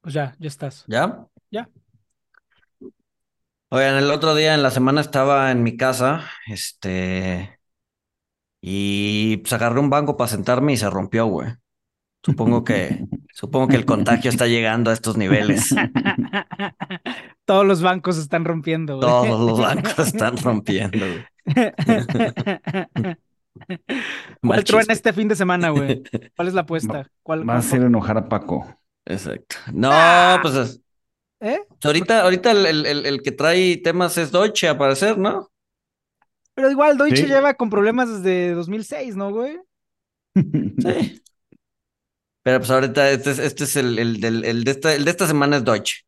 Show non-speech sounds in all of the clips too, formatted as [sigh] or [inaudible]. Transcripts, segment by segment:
Pues ya, ya estás. ¿Ya? Ya. Oigan, el otro día en la semana estaba en mi casa, este, y pues agarré un banco para sentarme y se rompió, güey. Supongo que, [laughs] supongo que el contagio está llegando a estos niveles. [laughs] Todos los bancos están rompiendo, güey. Todos los bancos [laughs] están rompiendo, güey. ¿Cuál truena este fin de semana, güey? ¿Cuál es la apuesta? ¿Cuál, Va a hacer enojar a Paco. Exacto. No, Ah. pues es- ¿Eh? ahorita, ahorita el, el- el- el que trae temas es Deutsche, a parecer, ¿no? Pero igual Deutsche Sí. lleva con problemas desde 2006, ¿no, güey? Sí. [laughs] Pero pues ahorita este es, este es el, el, del- el de esta, el de esta semana es Deutsche.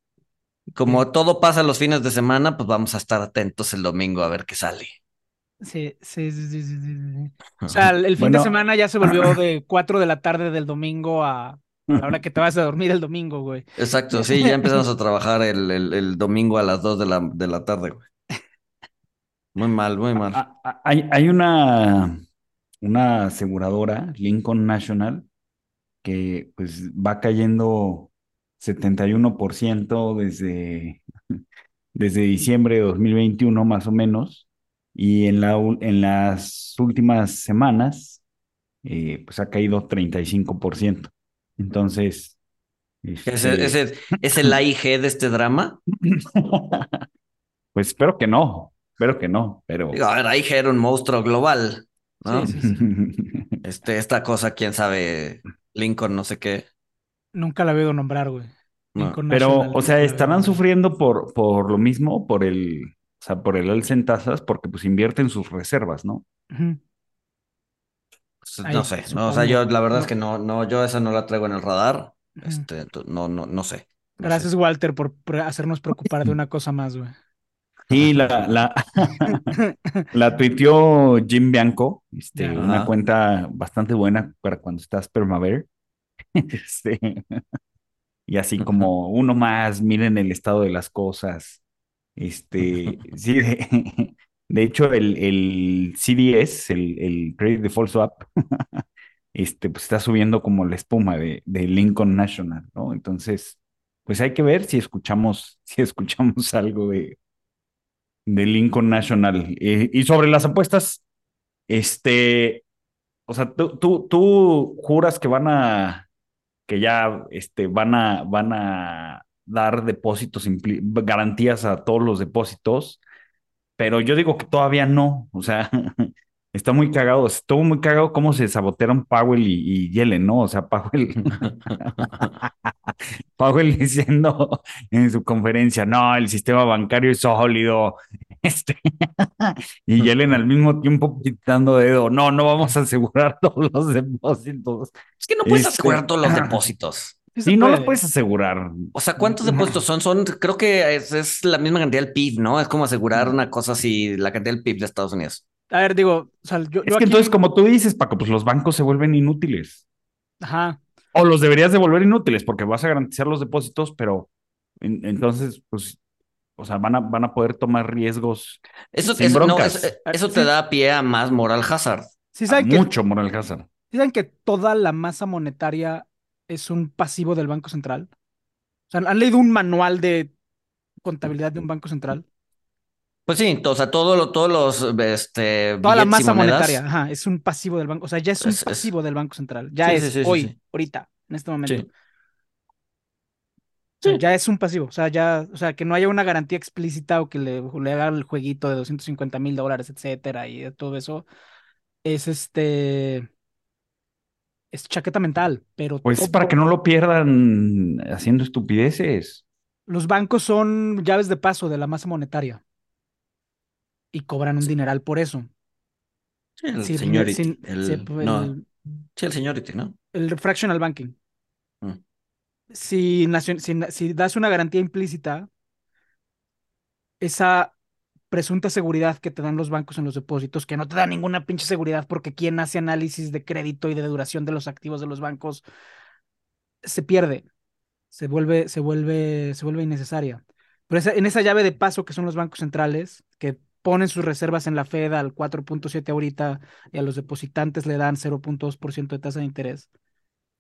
Como todo pasa los fines de semana, pues vamos a estar atentos el domingo a ver qué sale. Sí, sí, sí, sí, sí. O sea, el, el fin de semana ya se volvió de 4 de la tarde del domingo a, a la hora que te vas a dormir el domingo, güey. Exacto, sí, ya empezamos a trabajar el, el, el domingo a las 2 de la, de la tarde, güey. Muy mal, muy mal. Hay, hay una, una aseguradora, Lincoln National, que pues va cayendo 71% desde, desde diciembre de 2021 más o menos, y en, la, en las últimas semanas eh, pues ha caído 35%. Entonces, ¿Ese, este, ese, es el AIG de este drama? [laughs] pues espero que no, espero que no, pero... Digo, a ver, AIG era un monstruo global, ¿no? Sí, sí, [laughs] Este, esta cosa, quién sabe, Lincoln, no sé qué. Nunca la he oído nombrar, güey. No. Pero, o sea, estarán sufriendo por, por lo mismo, por el, o sea, por el alza en tasas, porque pues invierten sus reservas, ¿no? No sé, no, o sea, yo la verdad No. es que no, no, yo esa no la traigo en el radar. Este, no, no, no sé. no Gracias, sé. Walter, por por hacernos preocupar de una cosa más, güey. Sí, la, la, [laughs] la tuiteó Jim Bianco, este, una cuenta bastante buena para cuando estás permaver. [laughs] Este, y así como uno más, miren el estado de las cosas. Este, [laughs] sí, de, hecho, el, el CDS, el, el Credit Default Swap, [laughs] este, pues está subiendo como la espuma de, de Lincoln National, ¿no? Entonces, pues hay que ver si escuchamos, [laughs] si escuchamos algo de, de Lincoln National. Eh, y sobre las apuestas, este, o sea, tú, tú, tú juras que van a, que ya, este, van a, van a dar depósitos, garantías a todos los depósitos, pero yo digo que todavía no, o sea, [laughs] está muy cagado, estuvo muy cagado cómo se sabotearon Powell y, y Yellen, ¿no? O sea, [laughs] Powell, [laughs] Powell diciendo en su conferencia, no, el sistema bancario es sólido, este, y Yellen al mismo tiempo quitando dedo, no, no vamos a asegurar todos los depósitos. Es que no puedes Este- asegurar todos los depósitos. Sí no los puede. puedes asegurar. O sea, ¿cuántos depósitos son? Son, creo que es, es la misma cantidad del PIB, ¿no? Es como asegurar una cosa así, la cantidad del PIB de Estados Unidos. A ver, digo, o sea, yo, Es yo que aquí- entonces, como tú dices, Paco, pues los bancos se vuelven inútiles. Ajá. O los deberías de volver inútiles porque vas a garantizar los depósitos, pero en- entonces, pues, o sea, van a, van a poder tomar riesgos. Eso, Sin eso- no, eso, eso te Sí. da pie a más moral hazard. Sí saben, que, Mucho moral hazard. sí saben que toda la masa monetaria es un pasivo del Banco Central. O sea, ¿han leído un manual de contabilidad de un banco central? Pues sí, o sea, todo lo, todos los este, Toda la masa monedas, monetaria, ajá, es un pasivo del banco. O sea, ya es un Es- es- pasivo del Banco Central. Ya Sí, es sí, sí, sí, hoy, sí. ahorita, en este momento. Sí. O sea, Sí. ya es un pasivo. O sea, ya, o sea, que no haya una garantía explícita o que le, le haga el jueguito de 250 mil dólares, etcétera, y de todo eso. Es este. Es chaqueta mental, pero Pues es todo- para que no lo pierdan haciendo estupideces. los bancos son llaves de paso de la masa monetaria y cobran un dineral por eso. Sí, el Sí, seniority. sin- el, sí, pues, no, el- sí, el seniority, ¿no? el fractional banking. Mm. si, si, si das una garantía implícita, esa presunta seguridad que te dan los bancos en los depósitos, que no te da ninguna pinche seguridad porque quien hace análisis de crédito y de duración de los activos de los bancos se pierde, se vuelve, se vuelve, se vuelve innecesaria. Pero en esa llave de paso que son los bancos centrales, que ponen sus reservas en la Fed al 4.7 ahorita y a los depositantes le dan 0.2% de tasa de interés.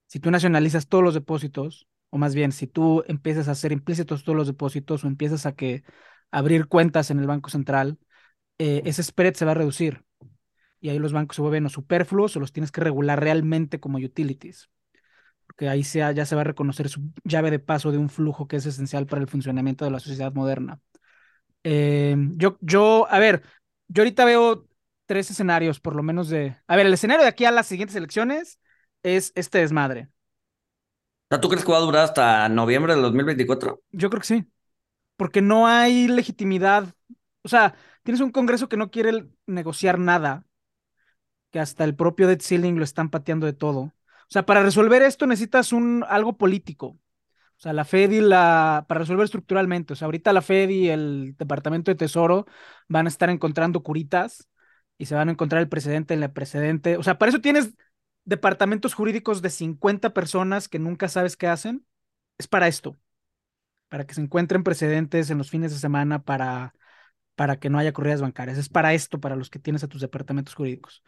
Si tú nacionalizas todos los depósitos, o más bien, si tú empiezas a hacer implícitos todos los depósitos o empiezas a que abrir cuentas en el Banco Central, eh, ese spread se va a reducir. Y ahí los bancos se vuelven o superfluos o los tienes que regular realmente como utilities. Porque ahí sea, ya se va a reconocer su llave de paso de un flujo que es esencial para el funcionamiento de la sociedad moderna. Eh, yo, yo, a ver, yo ahorita veo tres escenarios, por lo menos de. A ver, el escenario de aquí a las siguientes elecciones es este desmadre. ¿tú crees que va a durar hasta noviembre del 2024? Yo creo que sí. Porque no hay legitimidad. O sea, tienes un Congreso que no quiere negociar nada, que hasta el propio debt ceiling lo están pateando de todo. O sea, para resolver esto necesitas un algo político. O sea, la Fed y la. Para resolver estructuralmente. O sea, ahorita la Fed y el Departamento de Tesoro van a estar encontrando curitas y se van a encontrar el precedente en la precedente. O sea, para eso tienes departamentos jurídicos de 50 personas que nunca sabes qué hacen. Es para esto para que se encuentren precedentes en los fines de semana para, para que no haya corridas bancarias. Es para esto, para los que tienes a tus departamentos jurídicos.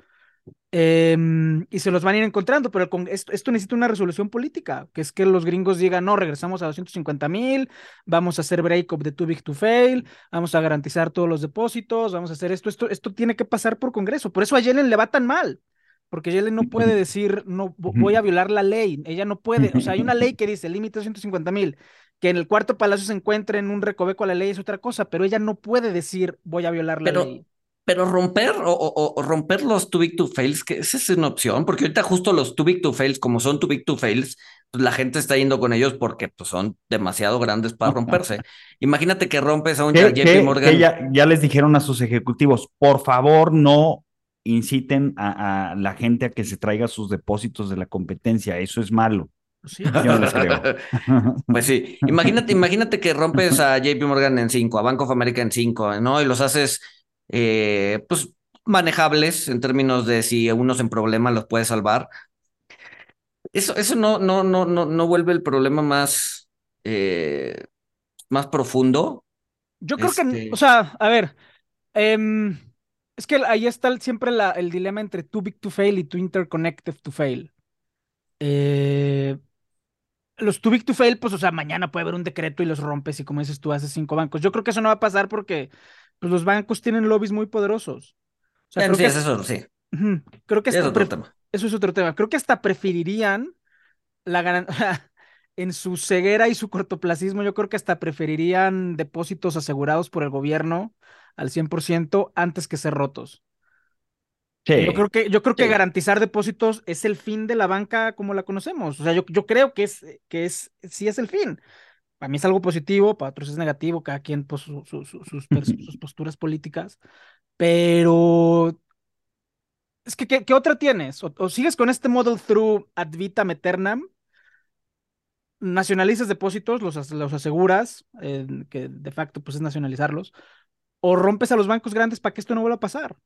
Em, y se los van a ir encontrando, pero con esto, esto necesita una resolución política, que es que los gringos digan, no, regresamos a 250 mil, vamos a hacer break-up de too big to fail, vamos a garantizar todos los depósitos, vamos a hacer esto, esto, esto tiene que pasar por Congreso. Por eso a Yellen le va tan mal, porque Yellen no puede decir, no, vo- voy a violar la ley, ella no puede, o sea, hay una ley [laughs] que dice límite de 250 mil, que en el cuarto palacio se encuentre en un recoveco a la ley es otra cosa, pero ella no puede decir, voy a violar la Pero, ley. pero romper o, o- o romper los too big to fails, que esa es una opción, porque ahorita justo los too big to fails, como son too big to fails, pues la gente está yendo con ellos porque pues, son demasiado grandes para romperse. Imagínate que rompes a un Que, JP Morgan. que ya, ya les dijeron a sus ejecutivos, por favor no inciten a, a la gente a que se traiga sus depósitos de la competencia, eso es malo. Pues sí. Yo no les creo. [laughs] Pues sí, imagínate, imagínate que rompes a JP Morgan en 5, a Bank of America en 5, ¿no? Y los haces, eh, pues, manejables en términos de si unos en problema los puedes salvar. Eso, eso no, no, no, no, no vuelve el problema más, eh, más profundo. Yo creo que, Este- o sea, a ver, em, es que ahí está el- siempre la- el dilema entre too big to fail y too interconnected to fail. Eh, los too big to fail, pues, o sea, mañana puede haber un decreto y los rompes y como dices tú, haces cinco bancos. Yo creo que eso no va a pasar porque pues, los bancos tienen lobbies muy poderosos. O sea, Bueno, creo sí, que, es eso, sí, creo que es otro pre- tema. eso es otro tema. Creo que hasta preferirían la garan- [laughs] en su ceguera y su cortoplacismo, yo creo que hasta preferirían depósitos asegurados por el gobierno al 100% antes que ser rotos. Sí. Yo creo que, yo creo que garantizar depósitos es el fin de la banca como la conocemos. O sea, yo, yo creo que es, que es, sí es el fin. Para mí es algo positivo, para otros es negativo, cada quien pues, su- su- su- sus, [laughs] sus posturas políticas. Pero es que, ¿qué, qué otra tienes? O, o sigues con este model through ad vitam aeternam, nacionalizas depósitos, los, los aseguras, eh, que de facto pues es nacionalizarlos, o rompes a los bancos grandes para que esto no vuelva a pasar.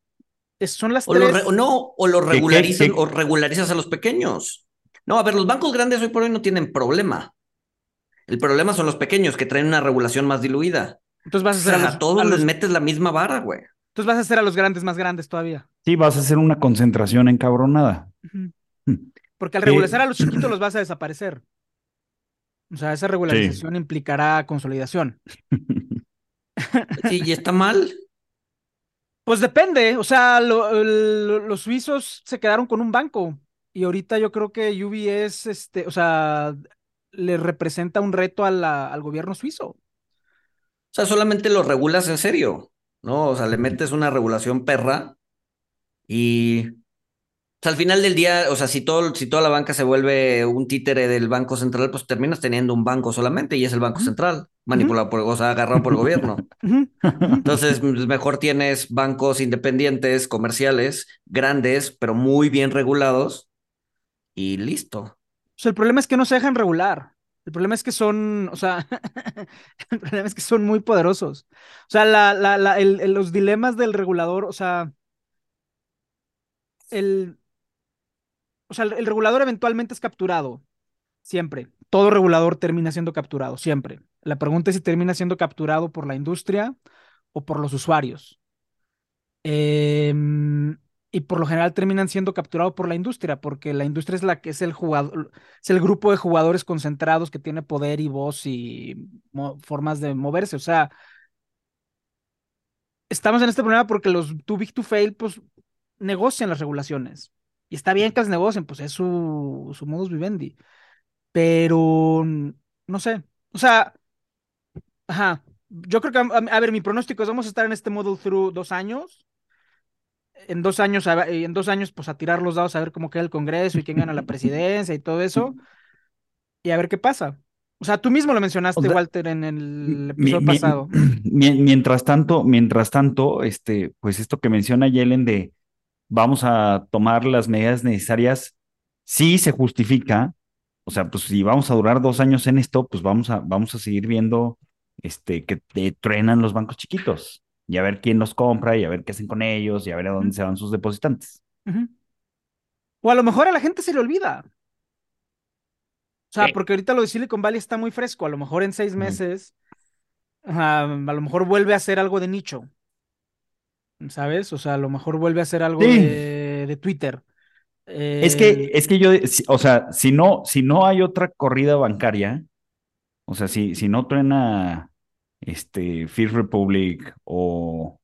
Es- son las O lo tres. re- o no, o lo qué- regularizan, o regularizas a los pequeños. No, a ver, los bancos grandes hoy por hoy no tienen problema. El problema son los pequeños que traen una regulación más diluida. Entonces vas a O hacer a sea, los, a todos a les los- metes la misma vara, güey. entonces vas a hacer a los grandes más grandes todavía. Sí, vas a hacer una concentración encabronada. Ujú. Mm. Porque al Sí. regularizar a los chiquitos [clears throat] los vas a desaparecer. O sea, esa regularización implicará consolidación. [laughs] Sí, y está mal. Pues depende, o sea, los suizos se quedaron con un banco y ahorita yo creo que UBS, este, o sea, le representa un reto a al gobierno suizo. O sea, solamente lo regulas en serio, ¿no? O sea, le metes una regulación perra y o sea, al final del día, o sea, si todo, si toda la banca se vuelve un títere del Banco Central, pues terminas teniendo un banco solamente y es el Banco. Central, manipulado por, o sea, agarrado por el gobierno. Entonces, pues, mejor tienes bancos independientes, comerciales, grandes, pero muy bien regulados y listo. O sea, el problema es que no se dejan regular. El problema es que son, o sea, [laughs] el problema es que son muy poderosos. O sea, la, la, el- los dilemas del regulador, o sea, el, o sea, el, regulador eventualmente es capturado, siempre. Todo regulador termina siendo capturado, siempre. La pregunta es si termina siendo capturado por la industria o por los usuarios. Em, y por lo general terminan siendo capturados por la industria, porque la industria es la que es el jugador, es el grupo de jugadores concentrados que tiene poder y voz y formas de moverse. O sea, estamos en este problema porque los too big to fail, pues, negocian las regulaciones. Y está bien que las negocien, pues es su, su modus vivendi. Pero, no sé. O sea, ajá. Yo creo que, a, a ver, mi pronóstico es vamos a estar en este model through dos años. En dos años, en dos años, pues a tirar los dados a ver cómo queda el Congreso y quién gana la presidencia y todo eso. Y a ver qué pasa. O sea, tú mismo lo mencionaste, O sea, Walter, en el episodio mi- pasado. [clears throat] mi- mientras tanto, mientras tanto, este, pues esto que menciona Yellen de vamos a tomar las medidas necesarias, sí se justifica. O sea, pues si vamos a durar dos años en esto, pues vamos a, vamos a seguir viendo este, que te truenan los bancos chiquitos y a ver quién los compra y a ver qué hacen con ellos y a ver a dónde se van sus depositantes. O a lo mejor a la gente se le olvida. O sea, Sí. porque ahorita lo de Silicon Valley está muy fresco. A lo mejor en seis meses, a lo mejor vuelve a ser algo de nicho. ¿Sabes? O sea, a lo mejor vuelve a ser algo Sí. de, de Twitter. Es que, es que yo, o sea, si no, si no hay otra corrida bancaria, o sea, si, si no truena este Fifth Republic o,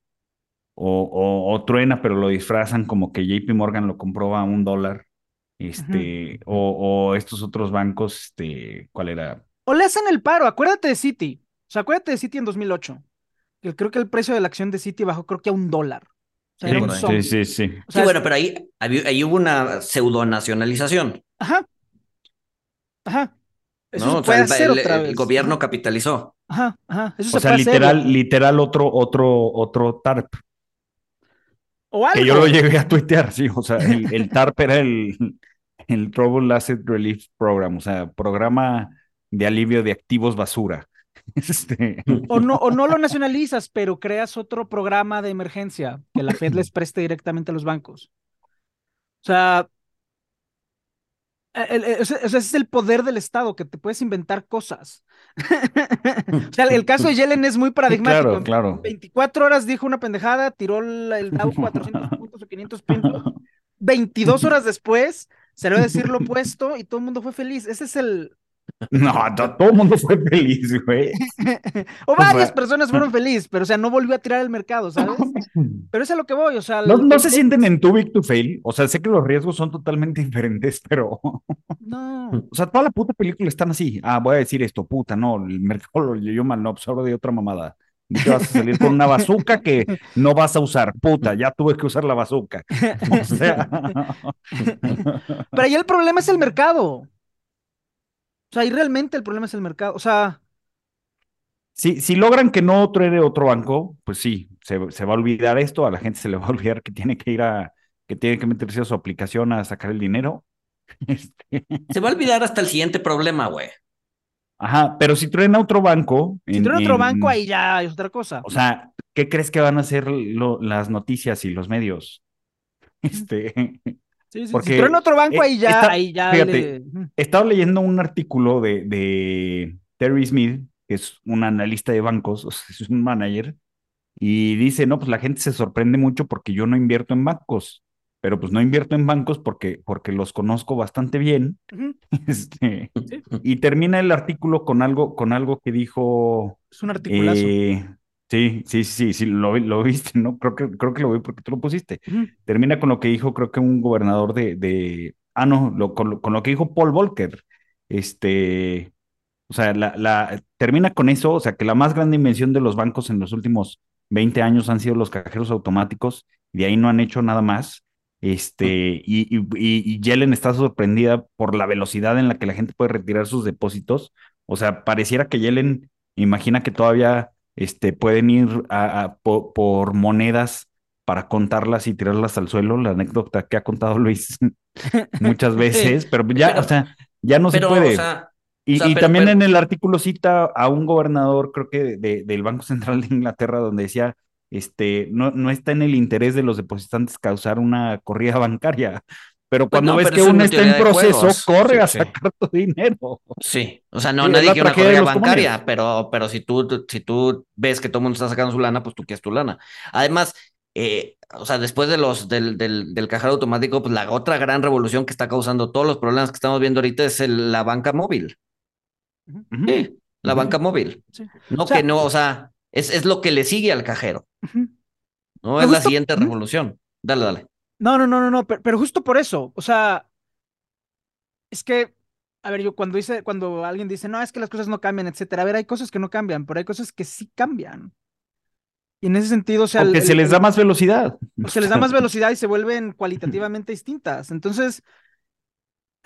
o, o, o truena, pero lo disfrazan como que JP Morgan lo compró a un dólar, este, o, o estos otros bancos, este, ¿cuál era? O le hacen el paro. Acuérdate de Citi. O sea, acuérdate de Citi en 2008. Creo que el precio de la acción de Citi bajó, creo que a un dólar. O sea, Sí, era un. Sí, sí, sí. O Sí, sea, bueno, pero ahí, ahí hubo una pseudo-nacionalización, Ajá. Ajá. Eso ¿no? se O sea, puede el, hacer el- otra el vez. gobierno capitalizó. Ajá, ajá. Eso O se sea, puede literal, literal otro, otro, otro TARP. O Que yo lo llegué a tuitear, sí. O sea, el, el TARP era el, el Trouble Asset Relief Program, o sea, programa de alivio de activos basura. [laughs] Este, O no, o no lo nacionalizas, pero creas otro programa de emergencia que la Fed les preste directamente a los bancos. O sea, el- el- sea, ese es el poder del Estado, que te puedes inventar cosas. [laughs] O sea, el caso de Yellen es muy paradigmático. claro, claro. 24 horas dijo una pendejada, tiró el Dow [laughs] 400 puntos o 500 puntos. 22 horas después salió a decir lo opuesto y todo el mundo fue feliz. Ese es el... No, to- todo el mundo fue feliz, güey. [laughs] O varias personas fueron felices, pero o sea, no volvió a tirar el mercado, ¿sabes? Pero es a lo que voy, o sea... No, el- no el- se sienten en too big to fail. O sea, sé que los riesgos son totalmente [laughs] diferentes, pero, [laughs] o No. sea, toda la puta película están así. Ah, voy a decir esto, puta, no, el mercado lo leyó mal, no, pues ahora de otra mamada. Y te vas a salir con una bazuca que no vas a usar, puta, ya tuve que usar la bazuca. O sea, Pero ahí el problema es el mercado. O sea, ahí realmente el problema es el mercado. O sea, si, si logran que no truene otro banco, pues sí, se, se va a olvidar esto, a la gente se le va a olvidar que tiene que ir a, que tiene que meterse a su aplicación a sacar el dinero. [laughs] Este, Se va a olvidar hasta el siguiente problema, güey. Ajá, pero si truena otro banco. si en- tiene otro en- banco, ahí ya es otra cosa. O sea, ¿qué crees que van a hacer lo- las noticias y los medios? Este, Sí, sí, porque, truena otro banco, eh, ahí ya, ahí ya fíjate, le- estaba leyendo un artículo de, de Terry Smith, que es un analista de bancos, o sea, es un manager, y dice, no, pues la gente se sorprende mucho porque yo no invierto en bancos, pero pues no invierto en bancos porque, porque los conozco bastante bien. [laughs] Este, Sí. y termina el artículo con algo, con algo que dijo Es un articulazo. Eh, sí, sí, sí, sí, lo, lo [laughs] viste, ¿no? Creo que, creo que lo vi porque tú lo pusiste. Termina con lo que dijo, creo que un gobernador de, de ah, no, lo- con, lo, con lo que dijo Paul Volcker. Este, o sea, la, la, termina con eso, o sea, que la más grande invención de los bancos en los últimos 20 años han sido los cajeros automáticos, y de ahí no han hecho nada más. Este, y, y, y- y Yellen está sorprendida por la velocidad en la que la gente puede retirar sus depósitos. O sea, pareciera que Yellen imagina que todavía este, pueden ir a, a- po- por, monedas para contarlas y tirarlas al suelo. La anécdota que ha contado [laughs] Luis [laughs] muchas veces, pero ya, Pero- o sea, ya no Pero, se puede. o sea, Y, O sea, y pero- también en el artículo cita a un gobernador, creo que de- del Banco Central de Inglaterra, donde decía, este, no, no está en el interés de los depositantes causar una corrida bancaria, pero Pues cuando no, ves pero que uno está en proceso, corre Sí, a sí. sacar tu dinero. Sí, o sea, no, Sí, nadie quiere una los bancaria, pero, pero si tú, si tú ves que todo el mundo está sacando su lana, pues tú quieres tu lana. Además, eh, o sea, después de los, del, del, del cajero automático, pues la otra gran revolución que está causando todos los problemas que estamos viendo ahorita es el- la banca móvil. Sí, la banca móvil. No O sea- que no, o sea, es, es lo que le sigue al cajero. ¿no? Es la siguiente revolución. Dale, dale. No, no, no, no, no, pero, pero justo por eso, o sea, es que, a ver, yo cuando dice, cuando alguien dice, no, es que las cosas no cambian, etcétera, a ver, hay cosas que no cambian, pero hay cosas que sí cambian. Y en ese sentido, o sea, el- Porque se les da más velocidad. o se les da más [laughs] velocidad y se vuelven cualitativamente distintas. Entonces,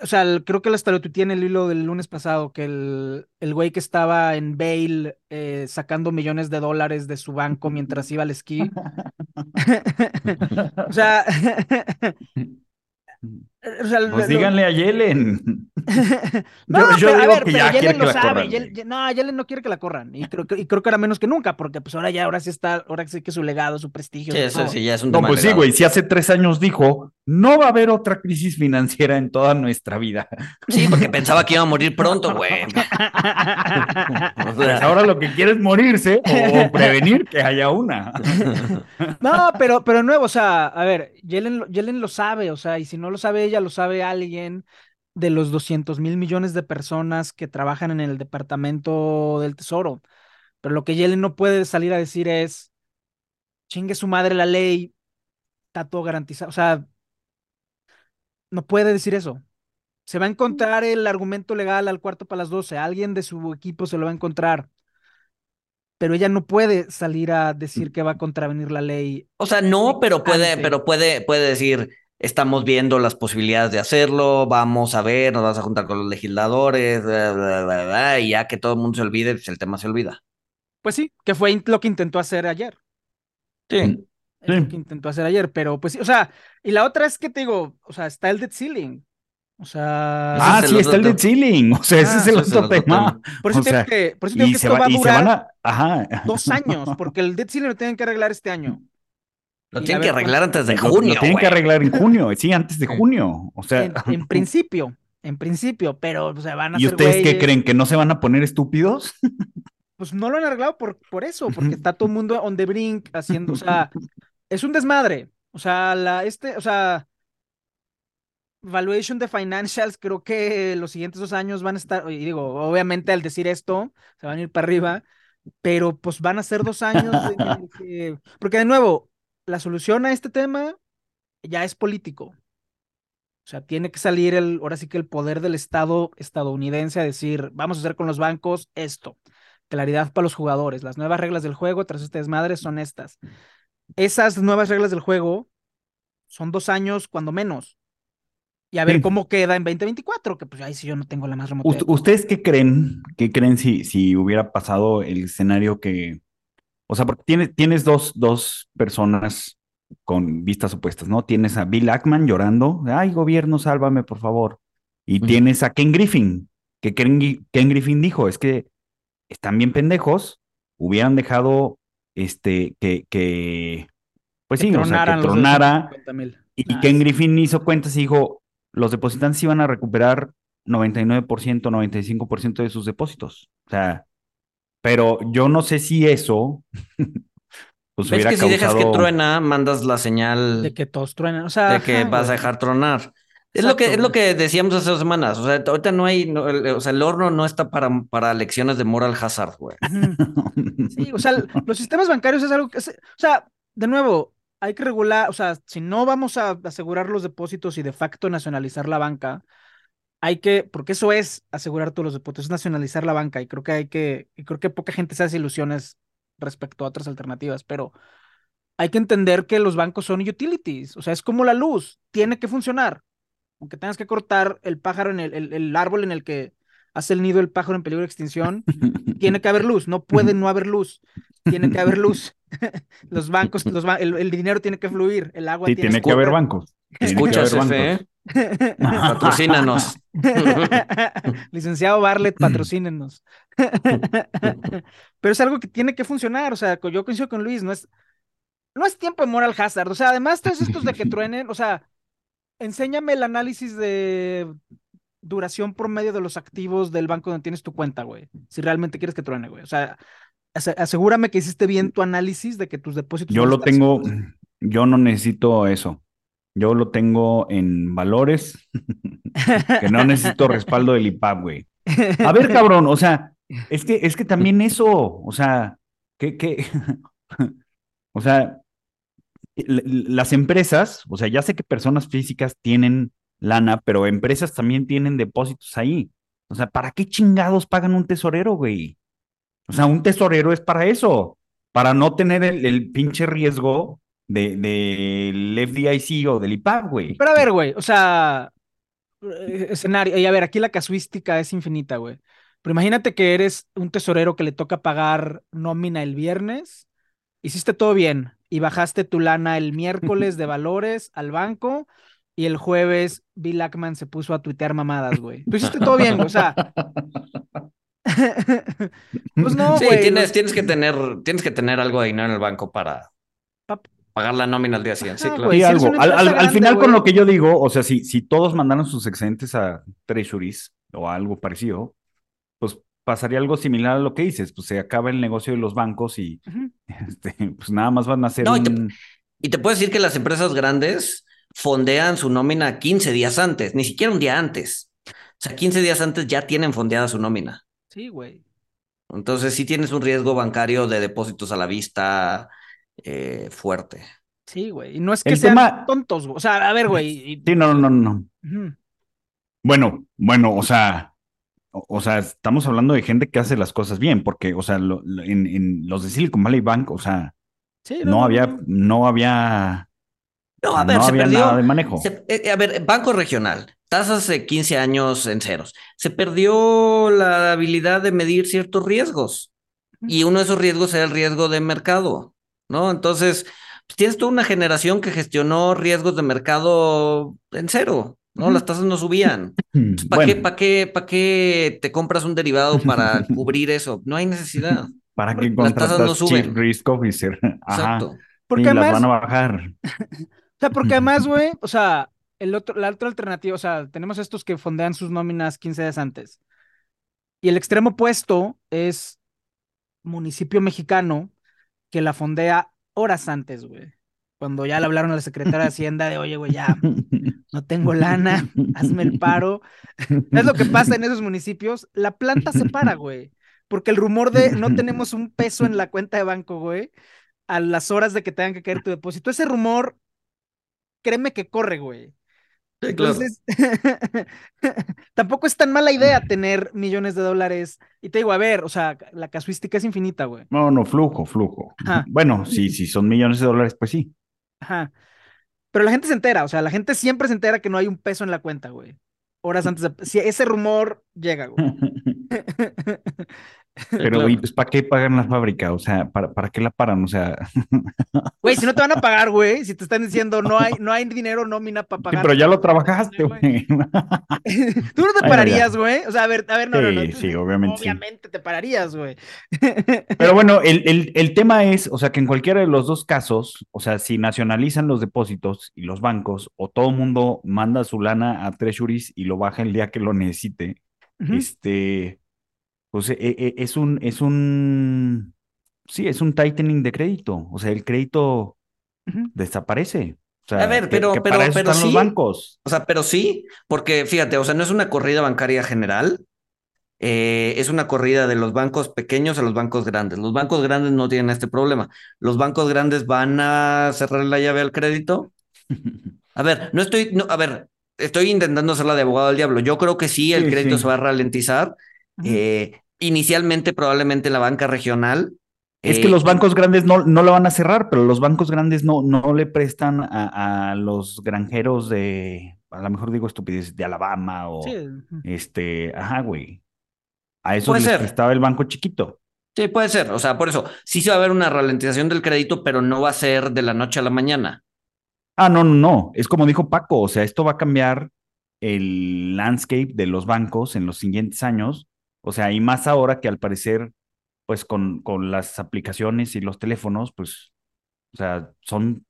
o sea, el- creo que la estereotipía en el hilo del lunes pasado, que el, el güey que estaba en Bale eh, sacando millones de dólares de su banco mientras iba al esquí. [laughs] o sea, [laughs] o sea, lo- Pues lo- díganle a Yellen. [laughs] no, yo- yo pero, a ver, que ya Yellen lo sabe. Yellen- no, Yellen no quiere que la corran. Y creo que, y creo que ahora menos que nunca, porque pues ahora ya, ahora sí está, ahora sí que su legado, su prestigio. Sí, eso todo. sí, ya es un No, tema pues sí, güey, si hace tres años dijo, no va a haber otra crisis financiera en toda nuestra vida. Sí, porque pensaba que iba a morir pronto, güey. [laughs] Pues ahora lo que quiere es morirse o, prevenir que haya una. [laughs] No, pero, pero nuevo, o sea, a ver, Yellen, lo- Yellen lo sabe, o sea, y si no lo sabe ella, lo sabe alguien de los 200 mil millones de personas que trabajan en el Departamento del Tesoro. Pero lo que Yellen no puede salir a decir es, chingue su madre la ley, está todo garantizado, o sea, no puede decir eso. Se va a encontrar el argumento legal al cuarto para las 12, alguien de su equipo se lo va a encontrar. Pero ella no puede salir a decir que va a contravenir la ley O sea, no, pero puede, pero puede, puede decir, estamos viendo las posibilidades de hacerlo, vamos a ver, nos vamos a juntar con los legisladores, bla, bla, bla, bla, y ya que todo el mundo se olvide, pues el tema se olvida. Pues sí, que fue lo que intentó hacer ayer. Sí. Es lo que intentó hacer ayer, pero pues sí, o sea, y la otra es que te digo, o sea, está el debt ceiling. O sea, Ah, es sí, está el debt ceiling. [laughs] O sea, ese Ah, es el ese es el otro tema. [laughs] por eso o tengo sea, que, por eso que se, esto va- va a y se durar van a. Ajá. dos años, porque el debt ceiling lo tienen que arreglar este año. Lo tienen ver que arreglar antes de Lo- lo junio, tienen que arreglar en junio. Sí, antes de junio. O sea, En, en [laughs] principio, en principio, pero o sea, van a ¿y ustedes qué creen? ¿Que no se van a poner estúpidos? Pues no lo han arreglado por, por eso, porque está todo el mundo on the brink haciendo, o sea, es un desmadre. O sea, la, este, o sea, valuation de financials, creo que los siguientes dos años van a estar, y digo, obviamente al decir esto, se van a ir para arriba, pero pues van a ser dos años porque de nuevo, la solución a este tema ya es político. O sea, tiene que salir el, ahora sí que el poder del Estado estadounidense a decir, vamos a hacer con los bancos esto. Claridad para los jugadores. Las nuevas reglas del juego tras este desmadre son estas. Esas nuevas reglas del juego son dos años cuando menos. Y a ver Sí. cómo queda en 2024, que pues ahí sí yo no tengo la más remota. ¿Ustedes qué creen? ¿Qué creen si, si hubiera pasado el escenario que, o sea, porque tienes, tienes dos, dos personas con vistas opuestas, ¿no? Tienes a Bill Ackman llorando, ay, gobierno, sálvame, por favor. Y tienes a Ken Griffin, que Ken Griffin dijo, es que están bien pendejos, hubieran dejado, este, que, que, pues Que sí, o sea, que tronara. 250,000. Y Ah, Ken sí. Griffin hizo cuentas y dijo, los depositantes iban a recuperar 99%, 95% de sus depósitos. O sea, pero yo no sé si eso [laughs] pues ¿Ves hubiera que si dejas que causado- truena, mandas la señal De que todos truenan. O sea, de que ajá, vas a dejar tronar? Es lo que, es lo que decíamos hace dos semanas. O sea, ahorita no hay, no, el, o sea, el horno no está para, para lecciones de moral hazard, güey. [laughs] Sí, o sea, los sistemas bancarios es algo que, se- o sea, de nuevo, hay que regular, o sea, si no vamos a asegurar los depósitos y de facto nacionalizar la banca, hay que, porque eso es asegurar todos los depósitos, es nacionalizar la banca y creo que hay que, y creo que poca gente se hace ilusiones respecto a otras alternativas, pero hay que entender que los bancos son utilities, o sea, es como la luz, tiene que funcionar, aunque tengas que cortar el pájaro en el, el, el árbol en el que hace el nido el pájaro en peligro de extinción, tiene que haber luz, no puede no haber luz, tiene que haber luz. [laughs] Los bancos, los ba- el, el dinero tiene que fluir, el agua Sí, tiene que haber bancos. [laughs] Tiene que Escucha, haber CFE, bancos. patrocínanos. [laughs] Licenciado Barlet, patrocínenos. Pero es algo que tiene que funcionar, o sea, yo coincido con Luis, no es, no es tiempo de moral hazard, o sea, además todos estos de que truenen, o sea, enséñame el análisis de duración promedio de los activos del banco donde tienes tu cuenta, güey, si realmente quieres que truene, güey, o sea, asegúrame que hiciste bien tu análisis de que tus depósitos... Yo lo tengo, [clears throat] yo no necesito eso. Yo lo tengo en valores, [laughs] que no necesito respaldo del IPAP, güey. A ver, cabrón, o sea, es que, es que también eso, o sea, que, que, [laughs] o sea, las empresas, o sea, ya sé que personas físicas tienen lana, pero empresas también tienen depósitos ahí. O sea, ¿para qué chingados pagan un tesorero, güey? O sea, un tesorero es para eso, para no tener el, pinche riesgo del de, FDIC o del IPAC, güey. Pero a ver, güey, o sea, eh, escenario, y a ver, aquí la casuística es infinita, güey. Pero imagínate que eres un tesorero que le toca pagar nómina el viernes, hiciste todo bien y bajaste tu lana el miércoles de [laughs] valores al banco y el jueves Bill Ackman se puso a tuitear mamadas, güey. Tú hiciste todo bien, o sea. [laughs] pues no, sí, tienes, tienes que tener, tienes que tener algo de dinero en el banco para, pagar la nómina al día siguiente. Sí, claro. algo. Al, final, con lo que yo digo, o sea, si, si todos mandaran sus excedentes a Treasuries o algo parecido, pues pasaría algo similar a lo que dices, pues se acaba el negocio de los bancos y [laughs] este, pues nada más van a hacer. y, te, puedo decir que las empresas grandes fondean su nómina 15 días antes, ni siquiera un día antes. O sea, 15 días antes ya tienen fondeada su nómina. Sí, güey. Entonces sí tienes un riesgo bancario de depósitos a la vista, eh, fuerte. Sí, güey. Y no es que sean tontos, o sea, a ver, güey. [laughs] Sí, no, no, no. Bueno, bueno, o sea, o, sea, estamos hablando de gente que hace las cosas bien, porque, o sea, en, los de Silicon Valley Bank, o sea, no, había, no había. No, a ver, se perdió. Nada de manejo. Eh, a ver, Banco Regional, tasas de 15 años en ceros. Se perdió la habilidad de medir ciertos riesgos. Y uno de esos riesgos era el riesgo de mercado. ¿no? Entonces, pues, tienes toda una generación que gestionó riesgos de mercado en cero, ¿no? Las tasas no subían. ¿Para qué, para qué, para qué te compras un derivado para [laughs] cubrir eso? No hay necesidad. ¿Para qué las tasas no suben? Risk Officer. Exacto. Porque además, las van a bajar. [laughs] o sea, porque además, [laughs] güey, o sea, el otro, la otra alternativa, o sea, tenemos estos que fondean sus nóminas 15 días antes. Y el extremo opuesto es municipio mexicano que la fondea horas antes, güey. Cuando ya le hablaron a la secretaria de [laughs] Hacienda de, oye, güey, ya no tengo lana, hazme el paro. [laughs] Es lo que pasa en esos municipios. La planta se para, güey. Porque el rumor de no tenemos un peso en la cuenta de banco, güey, a las horas de que tengan que caer tu depósito, ese rumor, créeme que corre, güey. Entonces, [laughs] tampoco es tan mala idea tener millones de dólares. Y te digo, a ver, o sea, la casuística es infinita, güey. No, no, flujo, flujo. Bueno, sí, sí, son millones de dólares, pues sí. Ajá. Pero la gente se entera, o sea, la gente siempre se entera que no hay un peso en la cuenta, güey. Horas [laughs] antes de... Si ese rumor llega, güey. [laughs] [laughs] Pero, güey, pues, ¿para qué pagan la fábrica? O sea, ¿para, ¿para qué la paran? O sea. [laughs] Güey, si no te van a pagar, güey, si te están diciendo no hay, no hay dinero, nómina para pagar. Sí, pero ya lo trabajaste, güey. [laughs] Tú no te pararías, güey. O sea, a ver, a ver, no, no, no. Sí, obviamente. Obviamente te pararías, güey. Pero bueno, el, el, el tema es, o sea, que en cualquiera de los dos casos, o sea, si nacionalizan los depósitos y los bancos, o todo el mundo manda su lana a Treasuries y lo baja el día que lo necesite, este pues e, e, es un, es un, sí, es un tightening de crédito. O sea, el crédito desaparece. O sea, a ver, pero, pero, pero sí. Los bancos. O sea, pero sí, porque fíjate, o sea, no es una corrida bancaria general. Eh, es una corrida de los bancos pequeños a los bancos grandes. Los bancos grandes no tienen este problema. Los bancos grandes van a cerrar la llave al crédito. [laughs] A ver, no estoy, no, a ver, estoy intentando hacerla de abogado del diablo. Yo creo que sí, el crédito se va a ralentizar eh, inicialmente probablemente la banca regional. Es que eh, los bancos grandes no, no lo van a cerrar, pero los bancos grandes no, no le prestan a, los granjeros de, a lo mejor digo estupidez, de Alabama o este, ajá, güey. A eso les prestaba el banco chiquito. Sí, puede ser. O sea, por eso, sí se va a haber una ralentización del crédito, pero no va a ser de la noche a la mañana. Ah, no, no, no. Es como dijo Paco, o sea, esto va a cambiar el landscape de los bancos en los siguientes años. O sea, y más ahora que al parecer, pues con, con las aplicaciones y los teléfonos, pues, o sea, son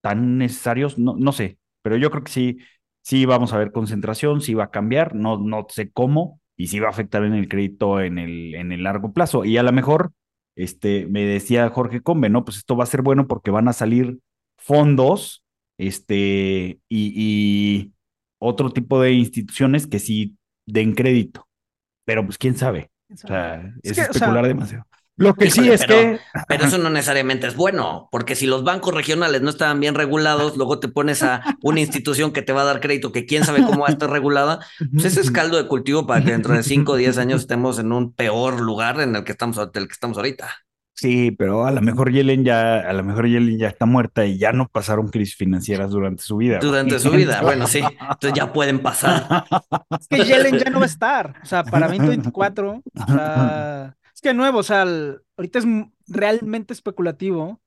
tan necesarios, no, no sé, pero yo creo que sí, sí vamos a ver concentración, sí va a cambiar, no, no sé cómo, y sí va a afectar en el crédito en el, en el largo plazo. Y a lo mejor, este, me decía Jorge Combe, ¿no? Pues esto va a ser bueno porque van a salir fondos, este, y, y otro tipo de instituciones que sí den crédito. Pero pues quién sabe. O sea, es, Es que, o sea, especular demasiado. Lo que sí es pero, que pero eso no necesariamente es bueno, porque si los bancos regionales no estaban bien regulados, luego te pones a una institución que te va a dar crédito que quién sabe cómo va a estar regulada, pues ese es caldo de cultivo para que dentro de 5 o 10 años estemos en un peor lugar en el que estamos, del que estamos ahorita. Sí, pero a lo mejor Yellen ya, a lo mejor Yellen ya está muerta y ya no pasaron crisis financieras durante su vida. Durante su vida, bueno, sí, entonces ya pueden pasar. [laughs] Es que Yellen ya no va a estar. O sea, para 2024, o sea, es que de nuevo, o sea, el- ahorita es realmente especulativo.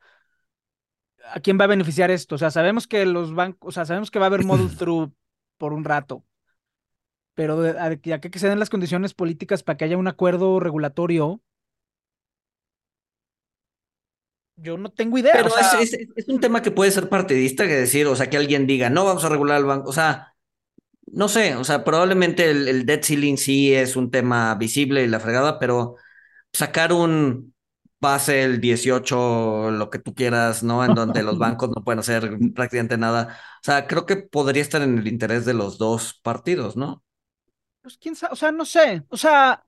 ¿A quién va a beneficiar esto? O sea, sabemos que los bancos, o sea, sabemos que va a haber model through por un rato. Pero ya que se den las condiciones políticas para que haya un acuerdo regulatorio, yo no tengo idea. Pero o sea, es, es- es un tema que puede ser partidista, que decir, o sea, que alguien diga, no vamos a regular el banco, o sea, no sé, o sea, probablemente el, el debt ceiling sí es un tema visible y la fregada, pero sacar un base el 18, lo que tú quieras, ¿no? En donde los [laughs] bancos no pueden hacer prácticamente nada. O sea, creo que podría estar en el interés de los dos partidos, ¿no? Pues quién sabe, o sea, no sé, o sea,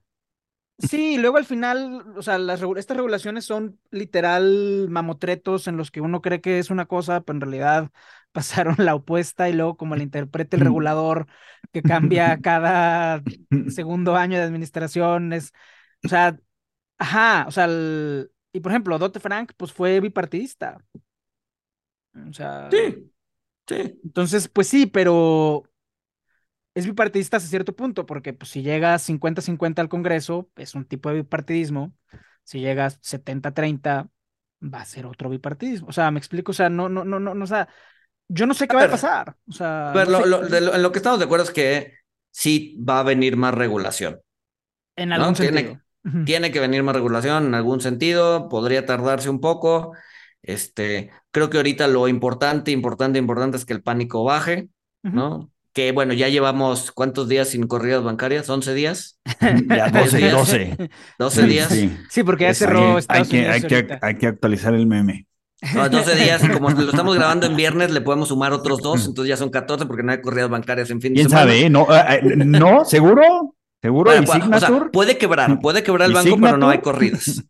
sí, luego al final, o sea, las, estas regulaciones son literal mamotretos en los que uno cree que es una cosa, pero en realidad [laughs] pasaron la opuesta y luego como la interprete el regulador que cambia [laughs] cada [laughs] segundo año de administración, es, o sea, ajá, o sea, el- y por ejemplo, Dodd Frank, pues fue bipartidista. O sea, Sí, sí. entonces, pues sí, pero es bipartidista hasta cierto punto, porque pues, si llega 50-50 al Congreso, es un tipo de bipartidismo. Si llega 70-30, va a ser otro bipartidismo. O sea, me explico, o sea, no, no, no, no, no, o sea, yo no sé qué va a pasar. O sea, no lo- sé- lo- de lo- en lo que estamos de acuerdo es que sí va a venir más regulación. en ¿no? algún Tiene- sentido. Tiene que venir más regulación en algún sentido, podría tardarse un poco. Este, creo que ahorita lo importante, importante, importante es que el pánico baje. ¿no? Que bueno, ya llevamos cuántos días sin corridas bancarias, 11 días, [laughs] ya 12, días. 12. 12 [laughs] Sí, días. sí. Sí, porque ya Hay cerró hay que, hay, que, hay que actualizar el meme. No, 12 [laughs] días, y como lo estamos grabando en viernes, le podemos sumar otros dos, entonces ya son 14 porque no hay corridas bancarias en fin de ¿Quién semana. sabe? eh? No, eh, eh, no, seguro, seguro. Bueno, ¿Y o sea, puede quebrar, puede quebrar el ¿Y banco, pero no hay corridas. [laughs]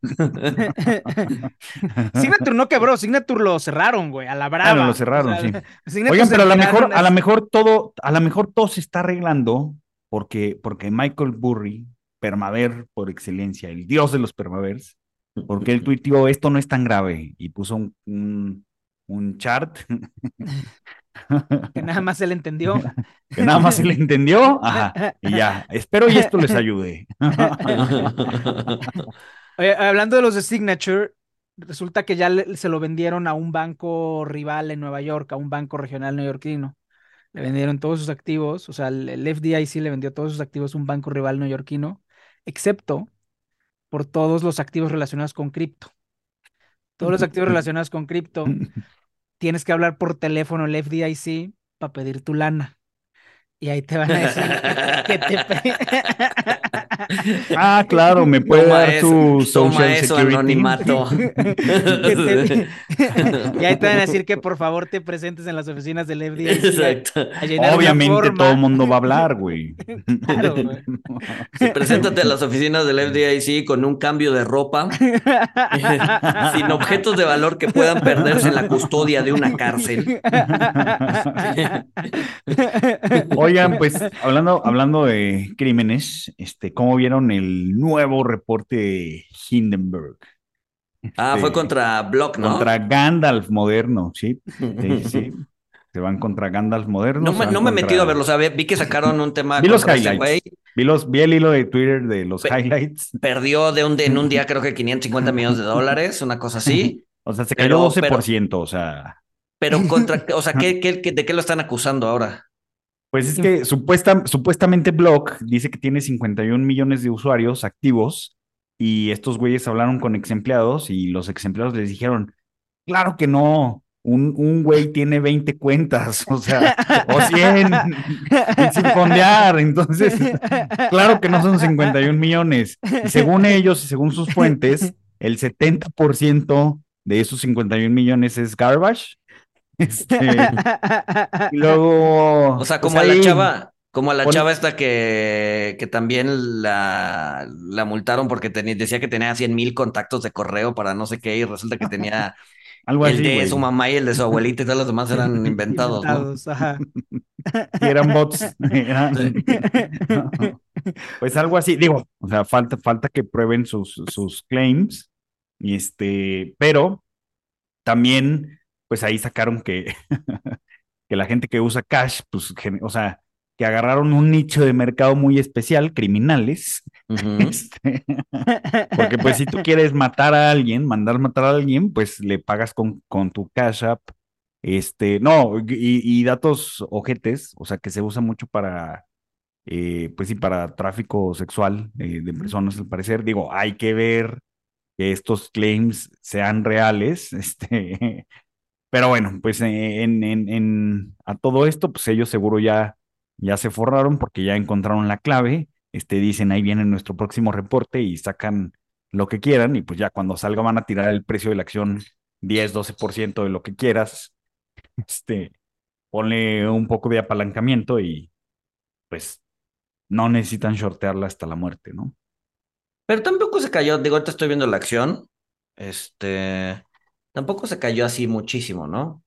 Signature no quebró, Signature lo cerraron, güey, a la brava. Ah, no, lo cerraron, O sea, sí. [laughs] Oigan, pero a lo mejor, a lo mejor todo, a lo mejor todo se está arreglando porque, porque Michael Burry, permaver por excelencia, el dios de los permavers, porque él tuiteó esto no es tan grave y puso un, un, un chart [laughs] [laughs] que nada más él entendió. [laughs] que nada más él entendió, ajá, y ya, espero y esto les ayude. [laughs] Oye, hablando de los de Signature, resulta que ya le- se lo vendieron a un banco rival en Nueva York, a un banco regional neoyorquino. Le vendieron todos sus activos, o sea, el, el FDIC le vendió todos sus activos a un banco rival neoyorquino, excepto por todos los activos relacionados con cripto. Todos los activos relacionados con cripto, tienes que hablar por teléfono el FDIC para pedir tu lana. Y ahí te van a decir que te... [laughs] Ah, claro, me puede Toma dar eso, toma social eso, security. anonimato. [laughs] Te- [laughs] y ahí te van a decir que por favor te presentes en las oficinas del FDIC Exacto. a Obviamente todo el mundo va a hablar, güey. Claro, güey. Sí, preséntate a las oficinas del FDIC con un cambio de ropa, sin objetos de valor que puedan perderse en la custodia de una cárcel. Oigan, [laughs] pues hablando, hablando de crímenes, este, ¿cómo vieron el nuevo reporte de Hindenburg? Ah, Este, fue contra Block, ¿no? Contra Gandalf moderno, sí. [laughs] Sí, sí. Se van contra Gandalf moderno. No me, no me he contra- metido a verlo, o sea, vi que sacaron un tema [laughs] Vi los highlights. Vi, los, vi el hilo de Twitter de los Pe- highlights. perdió de un, en un día creo que 550 millones de dólares, una cosa así, O sea, se Pero- cayó 12%, o sea. pero contra, o sea, ¿qué, qué, qué- de qué lo están acusando ahora? Pues es que supuesta, supuestamente Block dice que tiene 51 millones de usuarios activos y estos güeyes hablaron con ex empleados y los ex empleados les dijeron, claro que no, un, un güey tiene 20 cuentas, o sea, o 100 [laughs] sin fondear, entonces, [laughs] claro que no son 51 millones. Y según ellos y según sus fuentes, el 70% de esos 51 millones es garbage. [laughs] Este, y [laughs] luego. O sea, pues como a la chava, como a la pon- chava esta que, que también la, la multaron porque tenía, decía que tenía 100 mil contactos de correo para no sé qué y resulta que tenía [laughs] Algo el así, de su mamá y el de su abuelita y todos los demás eran inventados, ¿no? Ajá. Sí, eran bots. eran- Pues algo así, digo, o sea, falta, falta que prueben sus, sus claims, y este, pero también, pues ahí sacaron que, [laughs] que la gente que usa cash, pues, o sea, que agarraron un nicho de mercado muy especial, criminales, [laughs] este, porque pues si tú quieres matar a alguien, mandar matar a alguien, pues le pagas con, con tu Cash App, este, no, y, y datos ojetes, o sea, que se usa mucho para, eh, pues sí, para tráfico sexual eh, de personas, al parecer. Digo, hay que ver que estos claims sean reales, [laughs] este, pero bueno, pues eh, en, en, en, a todo esto, pues ellos seguro ya, ya se forraron porque ya encontraron la clave, este, dicen, ahí viene nuestro próximo reporte y sacan lo que quieran y pues ya cuando salga van a tirar el precio de la acción 10, 12% de lo que quieras, este, ponle un poco de apalancamiento y pues no necesitan shortearla hasta la muerte, ¿no? Pero tampoco se cayó, digo, ahorita estoy viendo la acción, este, tampoco se cayó así muchísimo, ¿no?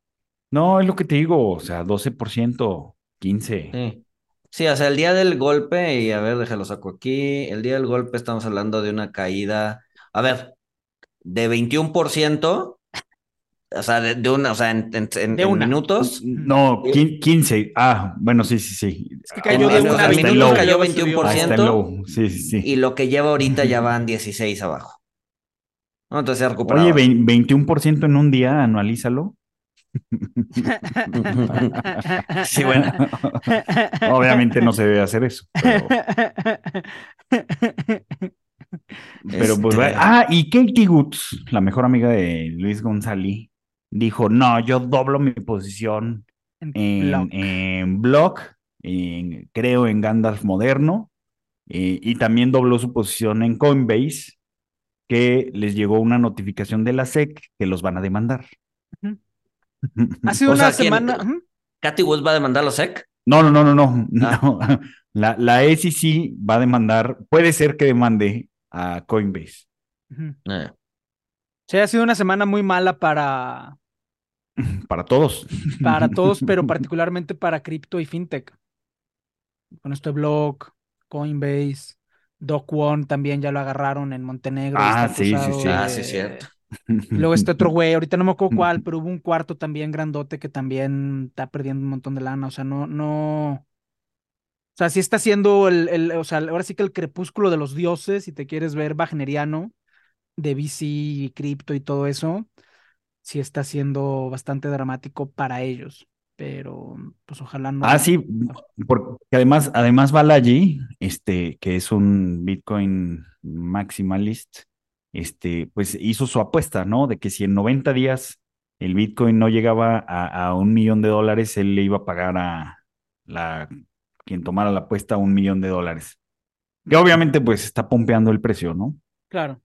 No, es lo que te digo, o sea, 12%, 15%. Sí. Sí, o sea, el día del golpe, y a ver, déjalo saco aquí, el día del golpe estamos hablando de una caída, a ver, de 21%, o sea, de, de una, o sea, en, en- en- De en una. minutos, No, Sí. quin- 15. Ah, bueno, sí, sí, sí. Es que cayó de una minutos low. cayó luego subió. Ah, está en 21%, low. Sí, sí, sí. y lo que lleva ahorita ya van 16 abajo. ¿No? Entonces se recuperado. Oye, vein- 21% en un día, anualízalo. [laughs] Sí, bueno. [laughs] Obviamente no se debe hacer eso. Pero, pero, pues, Este, ah, y Katie Woods, la mejor amiga de Luis González, dijo, no, yo doblo mi posición En en, Block. en Block, en- creo en Gandalf moderno, eh, y también dobló su posición en Coinbase, que les llegó una notificación de la SEC que los van a demandar. Ujú. [laughs] Ha sido O una sea, ¿quién- semana. ujú. ¿Katy Woods va a demandar a los SEC? No, no, no, no, no. Ah. no. [laughs] La, la SEC va a demandar, puede ser que demande a Coinbase. Ujú. Eh. Sí, ha sido una semana muy mala para, [laughs] Para todos. para todos, pero particularmente para cripto y fintech. Con este Block, Coinbase, Doc One también ya lo agarraron en Montenegro. Ah, sí, sí, sí. Ah, sí, cierto. [laughs] Luego este otro güey, ahorita no me acuerdo cuál, [laughs] pero hubo un cuarto también grandote que también está perdiendo un montón de lana. O sea, no, no. O sea, sí está siendo el, el, o sea, ahora sí que el crepúsculo de los dioses, si te quieres ver wagneriano, de VC y cripto y todo eso, sí está siendo bastante dramático para ellos. Pero, pues ojalá no. Ah, sí, porque además, además Balaji, este, que es un Bitcoin maximalist, este, pues hizo su apuesta, ¿no? De que si en 90 días el Bitcoin no llegaba a, a un millón de dólares, él le iba a pagar a la quien tomara la apuesta un millón de dólares. Que obviamente, pues está pompeando el precio, ¿no? Claro.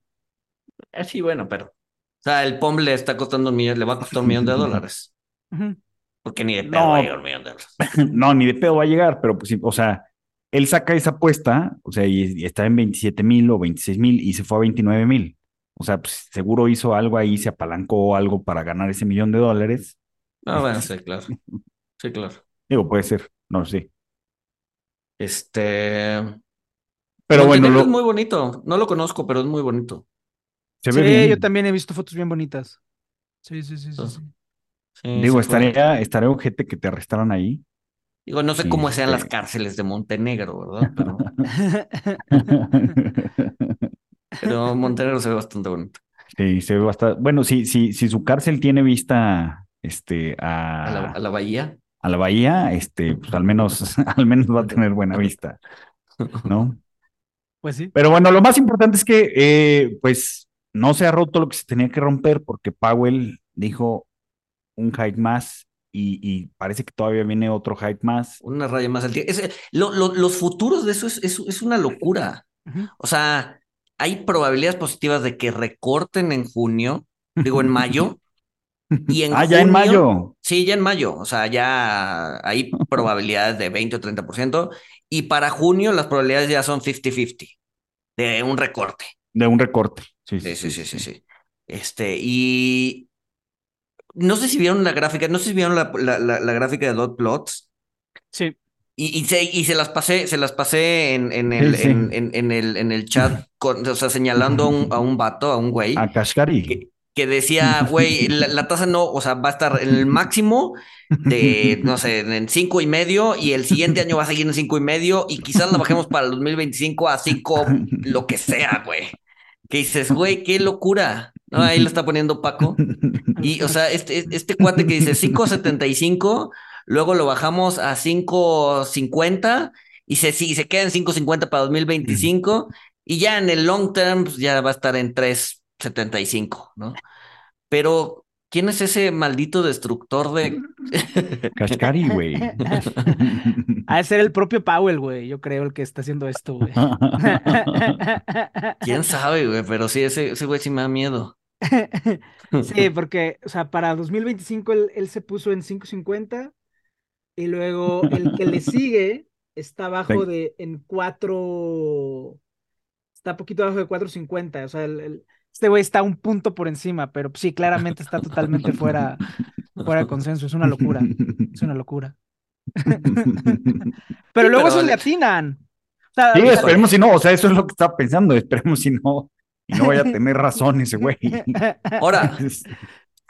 Eh, sí, bueno, pero. O sea, el POM le está costando un millón, le va a costar un millón de [laughs] dólares. Ujú. Porque ni de pedo No. va a llegar un millón de dólares. [laughs] No, ni de pedo va a llegar, pero pues sí, o sea, él saca esa apuesta, o sea, y, y está en 27 mil o 26 mil y se fue a 29 mil. O sea, pues seguro hizo algo ahí, se apalancó algo para ganar ese millón de dólares. Ah, bueno, [laughs] sí, claro. Sí, claro. Digo, puede ser, no sé. Este. Pero bueno, lo- es muy bonito. No lo conozco, pero es muy bonito. se Sí, bien. yo también he visto fotos bien bonitas. Sí, sí, sí, sí, Entonces, sí. Sí, Digo, estaría, estaría ojete que te arrestaran ahí. Digo, no sé cómo sean las cárceles de Montenegro, ¿verdad? Pero, [laughs] pero Montenegro se ve bastante bonito. Sí, se ve bastante. Bueno, si, si, si su cárcel tiene vista este, A la, a, a la bahía. a la bahía, este, pues al menos, [laughs] al menos va a tener buena vista, ¿no? Pues sí. Pero bueno, lo más importante es que, eh, pues, no se ha roto lo que se tenía que romper porque Powell dijo un hike más y, y parece que todavía viene otro hike más. Una raya más al día. Es- lo- lo- los futuros de eso es, es, es una locura. O sea, hay probabilidades positivas de que recorten en junio, digo en mayo, [laughs] y en ah, ya en mayo. Sí, ya en mayo, o sea, ya hay [laughs] probabilidades de 20 o 30%, y para junio las probabilidades ya son 50-50 de un recorte. De un recorte. Sí, Sí, sí, sí, sí, sí. Este, y no sé si vieron la gráfica, no sé si vieron la, la, la, la gráfica de dot plots, Sí. y, y, se, y se las pasé, se las pasé en, en el, Sí, sí. En, en, en el, en el chat, [laughs] con- o sea, señalando a un, a un vato, a un güey. A Kashkari. que, que decía, güey, la, la tasa no, o sea, va a estar en el máximo de, no sé, en cinco y medio, y el siguiente año va a seguir en cinco y medio, y quizás la bajemos para el 2025 a cinco, lo que sea, güey. Que dices, güey, qué locura. Ahí lo está poniendo Paco. Y, o sea, este, este cuate que dice 5.75, luego lo bajamos a 5.50 y se, sí, se queda en 5.50 para 2025 y ya en el long term pues, ya va a estar en 3.75, ¿no? Pero, ¿quién es ese maldito destructor de... Kashkari, [laughs] güey. Ha de ser el propio Powell, güey. Yo creo el que está haciendo esto, güey. [laughs] ¿Quién sabe, güey? Pero sí, ese, ese güey sí me da miedo. [laughs] Sí, porque, o sea, para 2025 él, él se puso en 5.50 y luego el que le sigue está abajo Sí. de, en 4, está poquito abajo de 4.50, o sea, el- el- este güey está un punto por encima, pero sí, claramente está totalmente fuera, fuera de consenso, es una locura, es una locura. [laughs] Pero Sí, luego pero esos le atinan. O sea, Sí, esperemos si no, o sea, eso es lo que estaba pensando, esperemos si no, y no vaya a tener razón ese güey. [laughs] Ahora,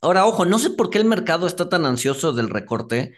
Ahora, ojo, no sé por qué el mercado está tan ansioso del recorte.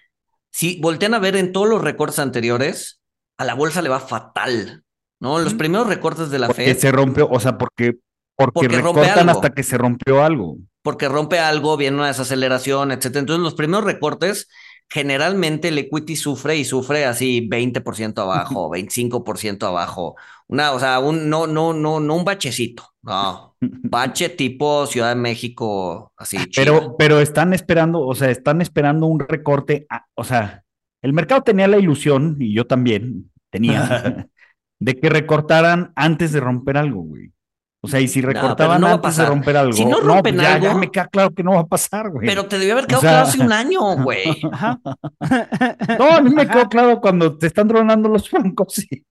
Si voltean a ver en todos los recortes anteriores, a la bolsa le va fatal, ¿no? Los primeros recortes de la Porque Fed, se rompió, o sea, porque, porque, Porque rompe recortan algo. hasta que se rompió algo. porque rompe algo, viene una desaceleración, etcétera. Entonces, los primeros recortes, generalmente el equity sufre y sufre así 20% abajo, 25% abajo. Una, o sea, un, no, no, no, no un bachecito, no. [laughs] Bache tipo Ciudad de México, así, chido. Pero, pero están esperando, o sea, están esperando un recorte, a- o sea, el mercado tenía la ilusión, y yo también tenía, [laughs] de que recortaran antes de romper algo, güey. O sea, y si recortaban no va a antes de pasar. romper algo, Si no pues rompen ya, ya algo- me queda claro que no va a pasar, güey. Pero te debió haber O quedado sea- claro hace un año, [laughs] güey. Ajá. [laughs] No, a mí me quedó claro cuando te están tronando los francos. sí.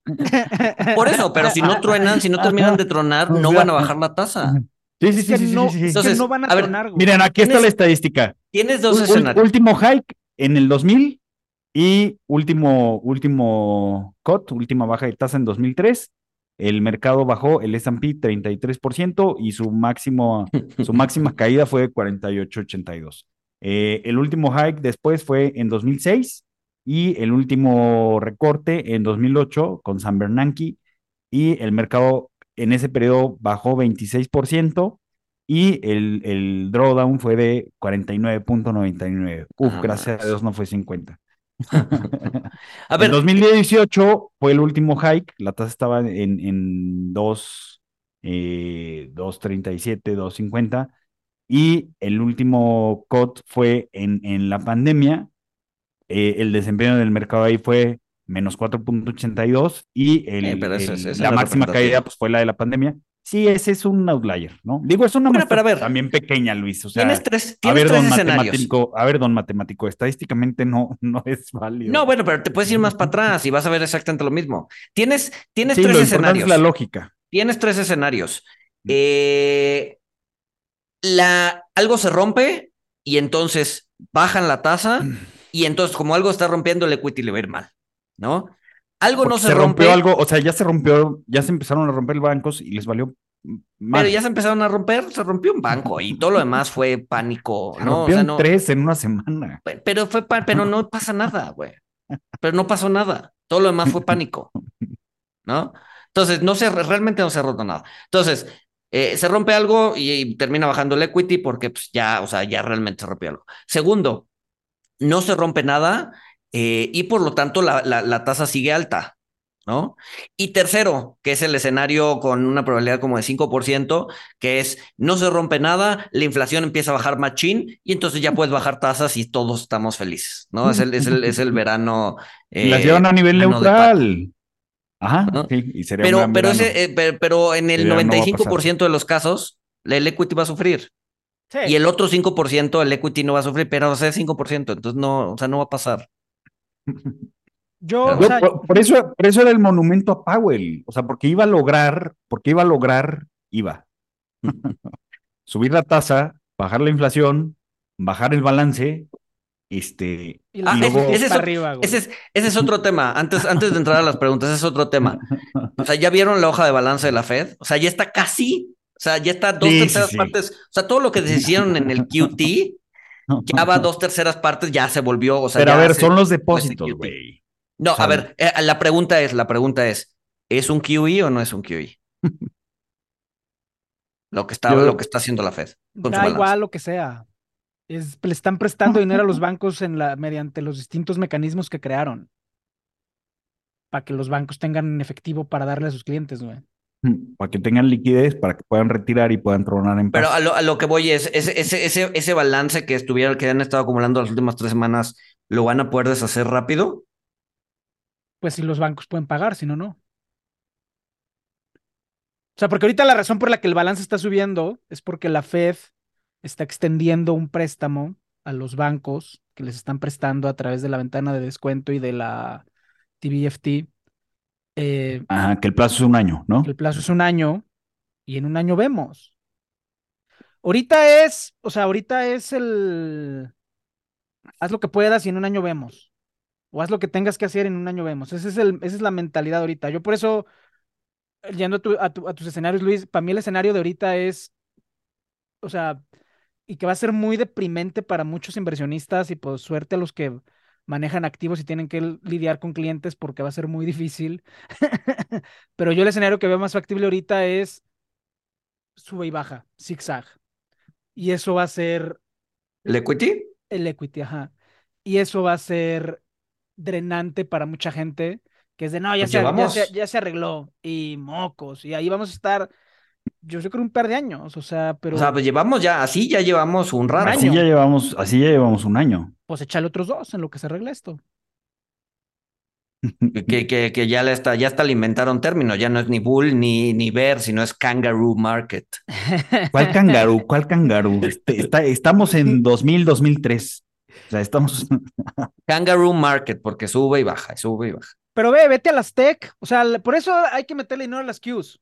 Por eso, pero si no truenan, si no terminan de tronar, no van a bajar la tasa. Sí, sí, Es sí, que sí, sí, no, sí, sí. es que Entonces, no van a, a ver, tronar, güey. Miren, aquí está la estadística. Tienes dos escenarios. último hike en el 2000 y último, último cut, última baja de tasa en 2003. El mercado bajó el S&P 33% y su máximo, [laughs] su máxima caída fue de 48.82. Eh, el último hike después fue en 2006 y el último recorte en 2008 con San Bernanke y el mercado en ese periodo bajó 26% y el, el drawdown fue de 49.99. Uf, Ah, gracias a Dios no fue 50. [laughs] A En ver, 2018 fue el último hike, la tasa estaba en, en 2, eh, 2.37, 2.50 y el último cut fue en, en la pandemia. Eh, el desempeño del mercado ahí fue menos 4.82 y el, Eh, es- es la máxima caída pues, fue la de la pandemia. Sí, ese es un outlier, ¿no? Digo, es una Bueno, muestra ver. también pequeña, Luis. O sea, tienes tres, a tienes ver, tres don escenarios. matemático, a ver, don matemático, estadísticamente no, no es válido. No, bueno, pero te puedes ir más para [laughs] atrás y vas a ver exactamente lo mismo. Tienes, tienes sí, tres lo escenarios. es la lógica. Tienes tres escenarios. Mm. Eh, la, algo se rompe y entonces bajan la tasa Mm. y entonces como algo está rompiendo el equity le va a ir mal, ¿no? Algo no se, se rompe, rompió algo, o sea, ya se rompió, ya se empezaron a romper bancos y les valió mal. pero ya se empezaron a romper, se rompió un banco y todo lo demás fue pánico, [laughs] Se ¿no? O sea, rompieron no, tres en una semana. pe- pero fue pa- pero no pasa nada, güey. Pero no pasó nada. Todo lo demás fue pánico, ¿no? Entonces, no se, realmente no se ha roto nada. Entonces, eh, se rompe algo y, y termina bajando el equity porque pues ya, o sea, ya realmente se rompió algo. Segundo, no se rompe nada eh, y por lo tanto la, la, la tasa sigue alta. ¿no? Y tercero, que es el escenario con una probabilidad como de 5%, que es no se rompe nada, la inflación empieza a bajar machín y entonces ya puedes bajar tasas y todos estamos felices, ¿no? Es el, es el, es el verano. Eh, Las llevan a nivel neutral. Ajá, ¿no? sí, y sería pero, pero, ese, eh, pero, pero, en el 95% no de los casos, el equity va a sufrir. Sí. Y el otro 5%, el equity no va a sufrir, pero o sea, 5%, entonces no, o sea, no va a pasar. Yo, Yo o sea, por, por, eso, por eso era el monumento a Powell, o sea, porque iba a lograr, porque iba a lograr, iba. [laughs] Subir la tasa, bajar la inflación, bajar el balance, este. Y ah, luego... ese, es, arriba, ese, es, ese, es, otro tema. Antes, antes de entrar a las preguntas, ese es otro tema. O sea, ¿ya vieron la hoja de balance de la Fed? O sea, ya está casi, o sea, ya está dos sí, terceras sí, sí. partes. O sea, todo lo que hicieron en el QT, [laughs] ya va dos terceras partes, ya se volvió. O sea, Pero a ver, son los depósitos, güey. No, a ver, eh, la pregunta es, la pregunta es, ¿es un QE o no es un QE? [laughs] lo que está, Yo, lo que está haciendo la Fed. da igual lo que sea. Es, le están prestando dinero a los [laughs] bancos en la, mediante los distintos mecanismos que crearon. Para que los bancos tengan efectivo para darle a sus clientes, güey. Para que tengan liquidez, para que puedan retirar y puedan tronar en paz. Pero a lo, a lo que voy es, ese, ese, ese, ese balance que estuvieron, que han estado acumulando las últimas tres semanas, ¿lo van a poder deshacer rápido? pues si los bancos pueden pagar, si no, no. O sea, porque ahorita la razón por la que el balance está subiendo es porque la Fed está extendiendo un préstamo a los bancos que les están prestando a través de la ventana de descuento y de la TBFT. Eh, Ajá, que el plazo es un año, ¿no? Que el plazo es un año y en un año vemos. Ahorita es, o sea, ahorita es el... Haz lo que puedas y en un año vemos o haz lo que tengas que hacer en un año vemos. Ese es el, esa es la mentalidad ahorita. Yo por eso, yendo a, tu, a, tu, a tus escenarios, Luis, para mí el escenario de ahorita es, o sea, y que va a ser muy deprimente para muchos inversionistas y por suerte a los que manejan activos y tienen que lidiar con clientes porque va a ser muy difícil. [laughs] Pero yo el escenario que veo más factible ahorita es sube y baja, zigzag. Y eso va a ser... ¿El equity? El equity, ajá. Y eso va a ser drenante para mucha gente, que es de, no, ya, pues se, ya, se, ya, se, arregló, y mocos, y ahí vamos a estar, yo creo un par de años, o sea, pero... O sea, pues llevamos ya, así ya llevamos un rato. Así ya llevamos, así ya llevamos un año. Pues echale otros dos en lo que se arregla esto. que, que, que, ya, le está, ya hasta le inventaron término, ya no es ni bull ni, ni bear, sino es kangaroo market. [laughs] ¿Cuál kangaroo? ¿Cuál kangaroo? Este, está, estamos en 2000, 2003. O sea, estamos. [laughs] Kangaroo Market, porque sube y baja, sube y baja. Pero ve, vete a las tech. O sea, por eso hay que meterle dinero a las Qs.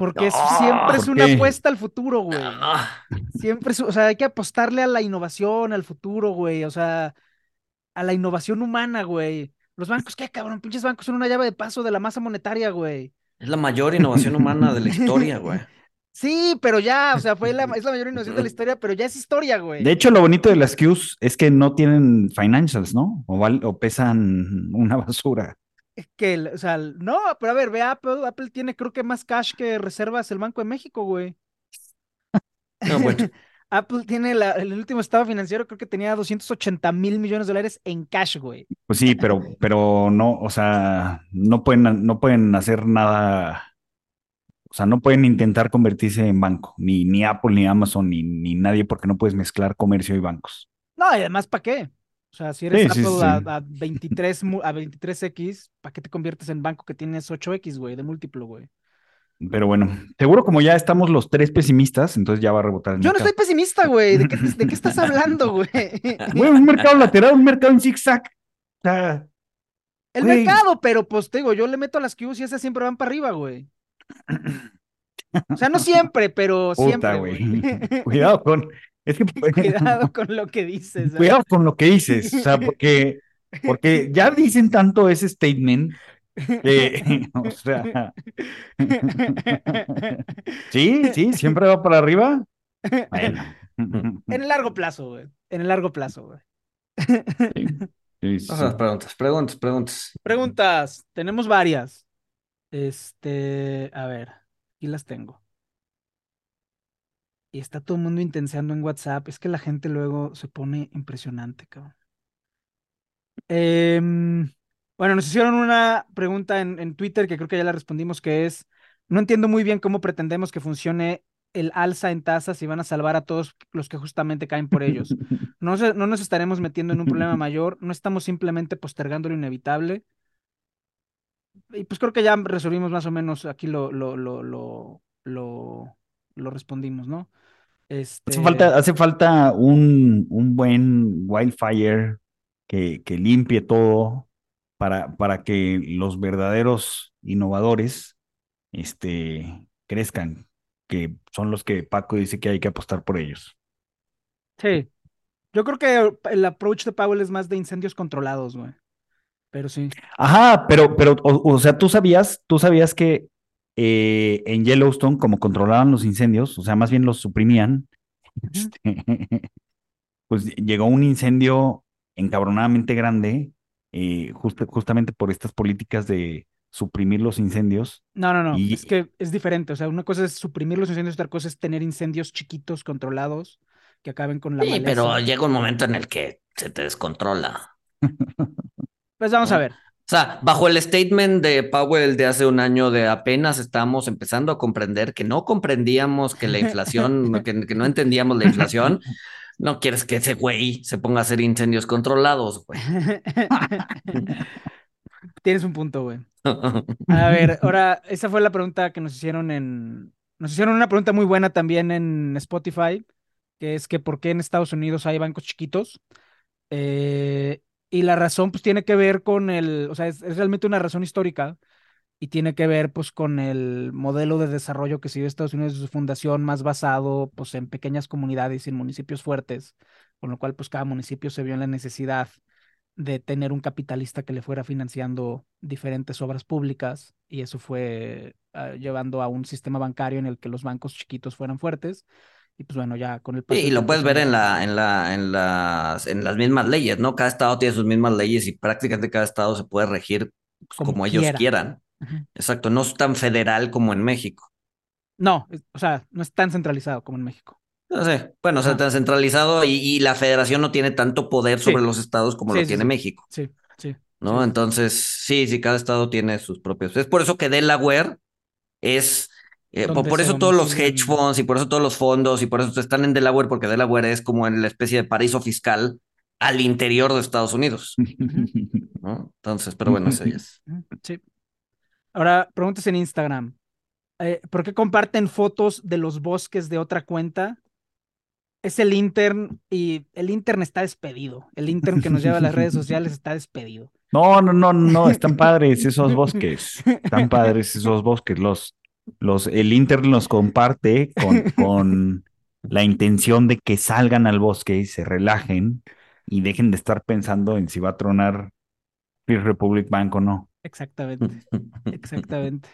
Porque no, siempre es una apuesta al futuro, güey. No. Siempre es, o sea, hay que apostarle a la innovación, al futuro, güey. O sea, a la innovación humana, güey. Los bancos, ¿qué cabrón? Pinches bancos son una llave de paso de la masa monetaria, güey. Es la mayor innovación humana de la [laughs] historia, güey. Sí, pero ya, o sea, fue la, es la mayor innovación de la historia, pero ya es historia, güey. De hecho, lo bonito de las Qs es que no tienen financials, ¿no? O, val, o pesan una basura. Que, o sea, no, pero a ver, ve Apple, Apple tiene creo que más cash que reservas el Banco de México, güey. No, bueno. [laughs] Apple tiene la, el último estado financiero, creo que tenía 280 mil millones de dólares en cash, güey. Pues sí, pero, pero no, o sea, no pueden, no pueden hacer nada o sea, no pueden intentar convertirse en banco, ni, ni Apple, ni Amazon, ni, ni nadie, porque no puedes mezclar comercio y bancos. No, y además, ¿para qué? O sea, si eres sí, Apple sí, sí. A, a, 23, a 23X, ¿para qué te conviertes en banco que tienes 8X, güey, de múltiplo, güey? Pero bueno, seguro como ya estamos los tres pesimistas, entonces ya va a rebotar. Yo no estoy pesimista, güey. ¿De qué, ¿De qué estás [laughs] hablando, güey? Güey, un mercado lateral, un mercado en zigzag. O sea, el güey. mercado, pero pues te digo, yo le meto a las Qs y esas siempre van para arriba, güey. O sea, no [laughs] siempre, pero Puta, siempre. güey. [laughs] Cuidado con. Es que, Cuidado [laughs] con lo que dices. Cuidado con lo que dices. O sea, porque, [laughs] porque ya dicen tanto ese statement. Eh, [laughs] o sea. sí, sí, siempre va para arriba. Bueno. En el largo plazo, güey. En el largo plazo, güey. Sí. Sí, sí. preguntas, preguntas, preguntas. Preguntas. Tenemos varias. Este, a ver, aquí las tengo. Y está todo el mundo intenseando en WhatsApp. Es que la gente luego se pone impresionante, cabrón. Em, bueno, nos hicieron una pregunta en, en Twitter que creo que ya la respondimos, que es, no entiendo muy bien cómo pretendemos que funcione el alza en tasas y van a salvar a todos los que justamente caen por ellos. [laughs] No, se- no nos estaremos metiendo en un problema mayor, no estamos simplemente postergando lo inevitable. Y pues creo que ya resolvimos más o menos aquí lo, lo, lo, lo, lo, lo respondimos, ¿no? Este, Hace falta, hace falta un, un buen wildfire que, que limpie todo para, para que los verdaderos innovadores este, crezcan, que son los que Paco dice que hay que apostar por ellos. Sí. Yo creo que el approach de Powell es más de incendios controlados, güey. Pero sí. Ajá, pero, pero, o, o sea, tú sabías, tú sabías que eh, en Yellowstone, como controlaban los incendios, o sea, más bien los suprimían, este, [laughs] pues llegó un incendio encabronadamente grande, eh, justamente por estas políticas de suprimir los incendios. No, no, no. Y- Es que es diferente. O sea, una cosa es suprimir los incendios, otra cosa es tener incendios chiquitos, controlados, que acaben con la Sí, maleza. pero llega un momento en el que se te descontrola. [laughs] Pues vamos a ver. O sea, bajo el statement de Powell de hace un año de apenas estamos empezando a comprender que no comprendíamos que la inflación, [laughs] que, que no entendíamos la inflación, no quieres que ese güey se ponga a hacer incendios controlados, güey. [laughs] Tienes un punto, güey. [laughs] A ver, ahora, esa fue la pregunta que nos hicieron en... Nos hicieron una pregunta muy buena también en Spotify, que es que por qué en Estados Unidos hay bancos chiquitos. Eh, y la razón, pues, tiene que ver con el... O sea, es, es realmente una razón histórica y tiene que ver, pues, con el modelo de desarrollo que siguió Estados Unidos de su fundación, más basado, pues, en pequeñas comunidades y en municipios fuertes, con lo cual, pues, cada municipio se vio en la necesidad de tener un capitalista que le fuera financiando diferentes obras públicas y eso fue ah, llevando a un sistema bancario en el que los bancos chiquitos fueran fuertes y pues bueno, ya con el paso Sí, y lo puedes ver en la, en la, en las, en las mismas leyes, ¿no? Cada estado tiene sus mismas leyes y prácticamente cada estado se puede regir pues, Como como, ellos quiera. quieran. Exacto, no es tan federal como en México. No, o sea, no es tan centralizado como en México. No sé, bueno, o sea, tan centralizado y, y la federación no tiene tanto poder Sí. sobre los estados como Sí, lo tiene. México, Sí, sí. ¿no? Entonces, sí, sí, cada estado tiene sus propios. Es por eso que Delaware es, eh, por, eso todos los hedge funds y por eso todos los fondos y por eso están en Delaware, porque Delaware es como en la especie de paraíso fiscal al interior de Estados Unidos, [laughs] ¿no? Entonces, pero bueno, eso ya es. [laughs] Sí. Ahora, preguntas en Instagram. Eh, ¿por qué comparten fotos de los bosques de otra cuenta? Es el intern y el intern está despedido. El intern que nos lleva a las redes sociales está despedido. [laughs] No, no, no, no, están padres esos bosques, están padres esos bosques. Los, los, el Inter los comparte con, [laughs] con la intención de que salgan al bosque y se relajen y dejen de estar pensando en si va a tronar First Republic Bank o no. Exactamente, exactamente.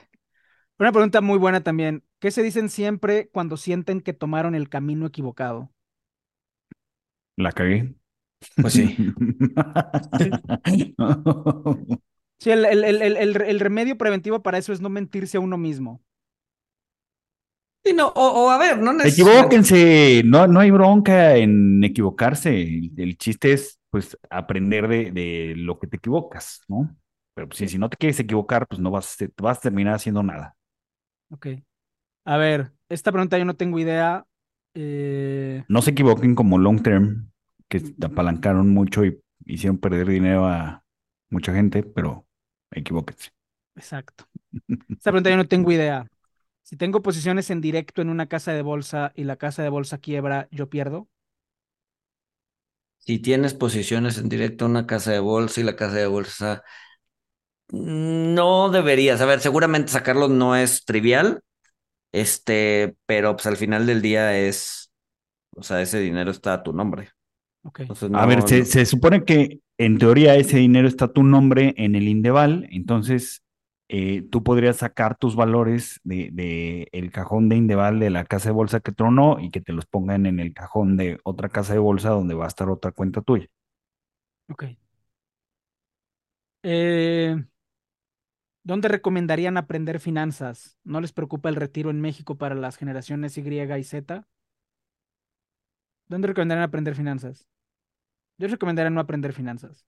Una pregunta muy buena también. ¿Qué se dicen siempre cuando sienten que tomaron el camino equivocado? La cagué. Pues sí. [laughs] Sí, el, el- el- el- el- el remedio preventivo para eso es no mentirse a uno mismo. Sí, no, o, o a ver, no necesariamente. Equivóquense, no, no hay bronca en equivocarse. El, el chiste es, pues, aprender de, de lo que te equivocas, ¿no? Pero pues, si, si no te quieres equivocar, pues no vas, a- vas a terminar haciendo nada. Ok. A ver, esta pregunta yo no tengo idea. Eh, No se equivoquen como long term, que se apalancaron mucho y hicieron perder dinero a mucha gente, pero equivóquense. exacto. Esta pregunta yo no tengo idea. Si tengo posiciones en directo en una casa de bolsa y la casa de bolsa quiebra, ¿yo pierdo? Si tienes posiciones en directo en una casa de bolsa y la casa de bolsa no deberías. A ver, seguramente sacarlo no es trivial, este, pero pues al final del día es, o sea, ese dinero está a tu nombre. Entonces, A ver, se, no- se supone que en teoría ese dinero está tu nombre en el Indeval, entonces eh, tú podrías sacar tus valores de, de el cajón de Indeval de la casa de bolsa que tronó y que te los pongan en el cajón de otra casa de bolsa donde va a estar otra cuenta tuya. Ok. Eh, ¿dónde recomendarían aprender finanzas? ¿No les preocupa el retiro en México para las generaciones Y y Z? ¿Dónde recomendarían aprender finanzas? Yo recomendaría no aprender finanzas.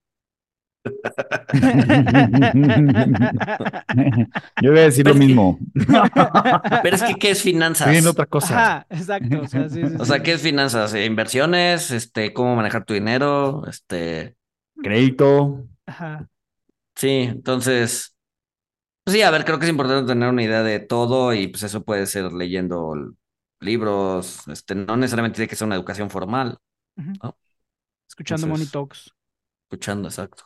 [laughs] Yo voy a decir lo que- mismo. [laughs] Pero es que, ¿qué es finanzas? Estoy en otra cosa. Ajá, exacto. O sea, sí, sí, [laughs] O sí. sea, ¿qué es finanzas? Eh, Inversiones, este, cómo manejar tu dinero, este, Crédito. Ajá. sí, entonces, pues sí, a ver, creo que es importante tener una idea de todo y pues eso puede ser leyendo libros, este, no necesariamente tiene que ser una educación formal. Escuchando Money Entonces- Talks. escuchando, exacto.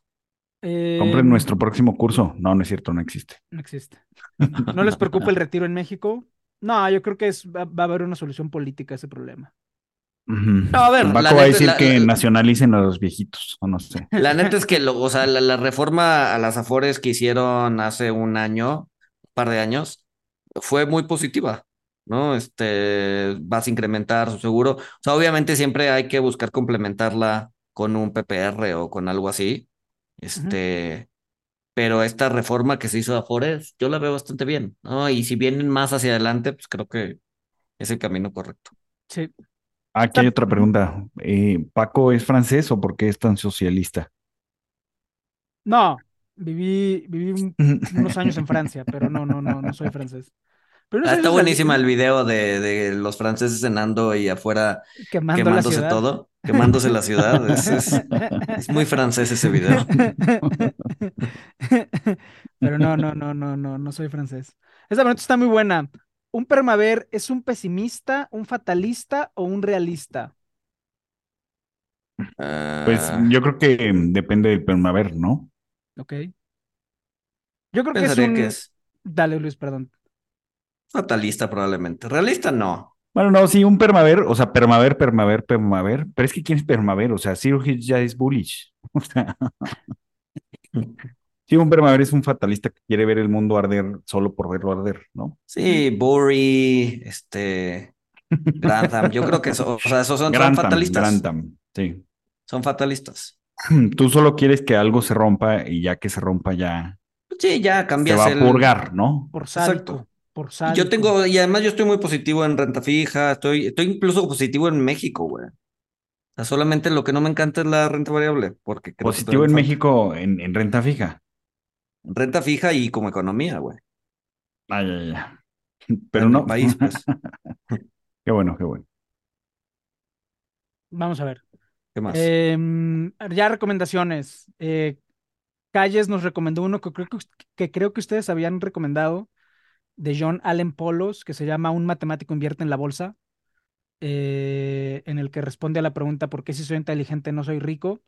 Compren Em, nuestro próximo curso. No, no es cierto, no existe. No existe. ¿No les preocupa el retiro en México? No, yo creo que es, va, va a haber una solución política a ese problema. No, a ver, Paco la va a decir la- que la- [laughs] nacionalicen a los viejitos, o no sé. La [laughs] neta es que, lo, o sea, la, la reforma a las Afores que hicieron hace un año, un par de años, fue muy positiva, ¿no? Este, vas a incrementar su seguro. O sea, obviamente siempre hay que buscar complementarla con un PPR o con algo así. Este, pero esta reforma que se hizo a Afores, yo la veo bastante bien, ¿no? Y si vienen más hacia adelante, pues creo que es el camino correcto. Sí. Ah, Aquí hay otra pregunta. Eh, ¿Paco es francés o por qué es tan socialista? No, viví, viví un- unos años en [laughs] Francia, pero no, no, no, no soy francés. Pero no Ah, está buenísima el video de, de los franceses cenando y afuera Quemando quemándose todo, quemándose la ciudad. Es, es- es muy francés ese video. Pero no, no, no, no, no, no soy francés. Esta pregunta está muy buena. ¿Un permaver es un pesimista, un fatalista o un realista? Pues Ah, yo creo que mm, depende del permaver, ¿no? Ok. Yo creo que es un... que es Dale, Luis, perdón. fatalista probablemente. Realista no. Bueno, no, sí, un permaver, o sea, permaver, permaver, permaver. Pero es que ¿quién es permaver? O sea, Zero Hedge ya es bullish. [laughs] O sea, [laughs] sí, un permaver es un fatalista que quiere ver el mundo arder solo por verlo arder, ¿no? Sí, Burry, este, Grantham. Yo creo que eso, o sea, esos son, son Grantham, fatalistas. Grantham, sí. Son fatalistas. [clears throat] Tú solo quieres que algo se rompa y ya que se rompa ya Sí, ya se cambias va a purgar, ¿no? Por Exacto. Por. Yo tengo, y además yo estoy muy positivo en renta fija, estoy, estoy incluso positivo en México, güey. O sea, solamente lo que no me encanta es la renta variable, porque creo Positivo en. México en, en renta fija. Renta fija y como economía, güey. Ay, ay, ay. [laughs] Pero En no. país, pues. [laughs] Qué bueno, qué bueno. Vamos a ver. ¿Qué más? Em, ya recomendaciones. Eh, Calles nos recomendó uno que creo que, que creo que ustedes habían recomendado de John Allen Polos, que se llama Un matemático invierte en la bolsa, eh, en el que responde a la pregunta ¿por qué si soy inteligente no soy rico?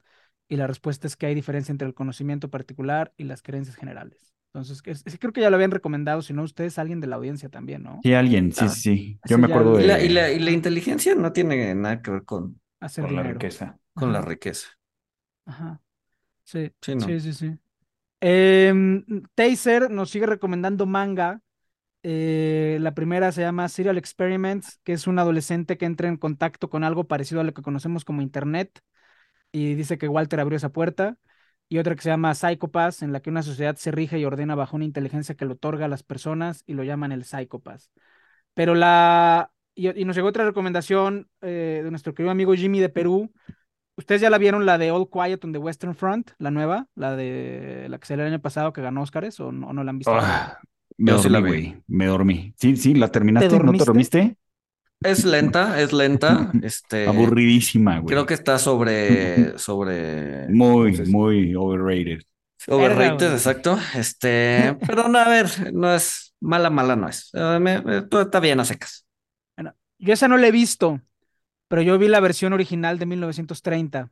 Y la respuesta es que hay diferencia entre el conocimiento particular y las creencias generales. Entonces, que es- es- creo que ya lo habían recomendado, si no ustedes, alguien de la audiencia también, ¿no? Sí, alguien, sí, Ah. sí, sí. Yo me acuerdo de Y la, y la, y la inteligencia no tiene nada que ver con, Hacer con la riqueza. con la riqueza. Ajá. Sí, Sí, ¿no? sí, sí, sí. Em, Taser nos sigue recomendando manga. Eh, la primera se llama Serial Experiments, que es un adolescente que entra en contacto con algo parecido a lo que conocemos como Internet y dice que Walter abrió esa puerta. Y otra que se llama Psychopath, en la que una sociedad se rige y ordena bajo una inteligencia que lo otorga a las personas y lo llaman el Psychopath. Pero la... Y, nos llegó otra recomendación eh, de nuestro querido amigo Jimmy de Perú. ¿Ustedes ya la vieron la de All Quiet on the Western Front, la nueva? La de la que salió el año pasado que ganó Oscars o no, no la han visto? Ah, me Yo sí la dormí, vi. güey. Me dormí. Sí, sí, la terminaste. ¿No te dormiste? Es lenta, es lenta. [laughs] Este, Aburridísima, güey. creo que está sobre, [laughs] sobre, Muy, muy overrated. Overrated, exacto. Este, [laughs] pero no, a ver, no es mala, mala no es. Eh, me- me- todo está bien a secas. Yo esa no la he visto, pero yo vi la versión original de 1930.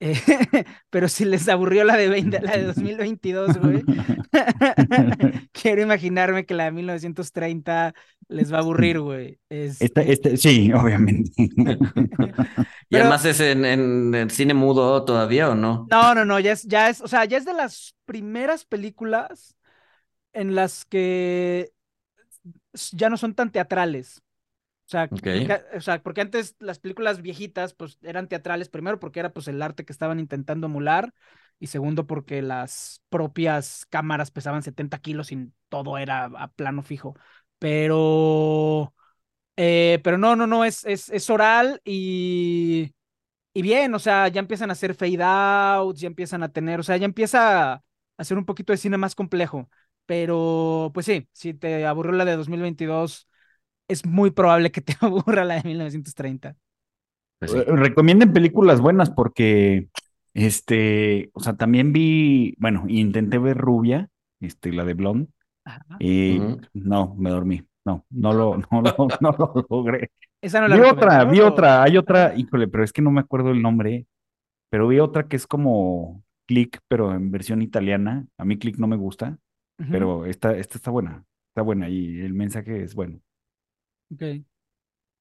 Eh, [laughs] pero si les aburrió la de 20, la de 2022, güey. [laughs] Quiero imaginarme que la de 1930 les va a aburrir, güey. Este, esta, sí, [laughs] obviamente. Y Pero- además es en, en, en cine mudo todavía, ¿o no? No, no, no, ya es, ya es, o sea, ya es de las primeras películas en las que ya no son tan teatrales. O sea, Ok. porque, o sea, porque antes las películas viejitas, pues, eran teatrales, primero porque era, pues, el arte que estaban intentando emular, y segundo porque las propias cámaras pesaban 70 kilos y todo era a plano fijo. Pero, eh, pero no, no, no, es, es, es oral y, y bien, o sea, ya empiezan a hacer fade outs, ya empiezan a tener, o sea, ya empieza a hacer un poquito de cine más complejo. Pero, pues sí, si te aburrió la de 2022, es muy probable que te [laughs] aburra la de 1930. Pues sí. Eh, Recomienden películas buenas porque, este, o sea, también vi, bueno, intenté ver Rubia, este, la de Blonde, Ajá. y no, me dormí. No, no lo, no lo, [laughs] no lo logré. Esa no la Vi otra, vi o- otra, hay otra, híjole, pero es que no me acuerdo el nombre, pero vi otra que es como Click, pero en versión italiana. A mí Click no me gusta, pero esta, esta está buena, está buena y el mensaje es bueno, ok.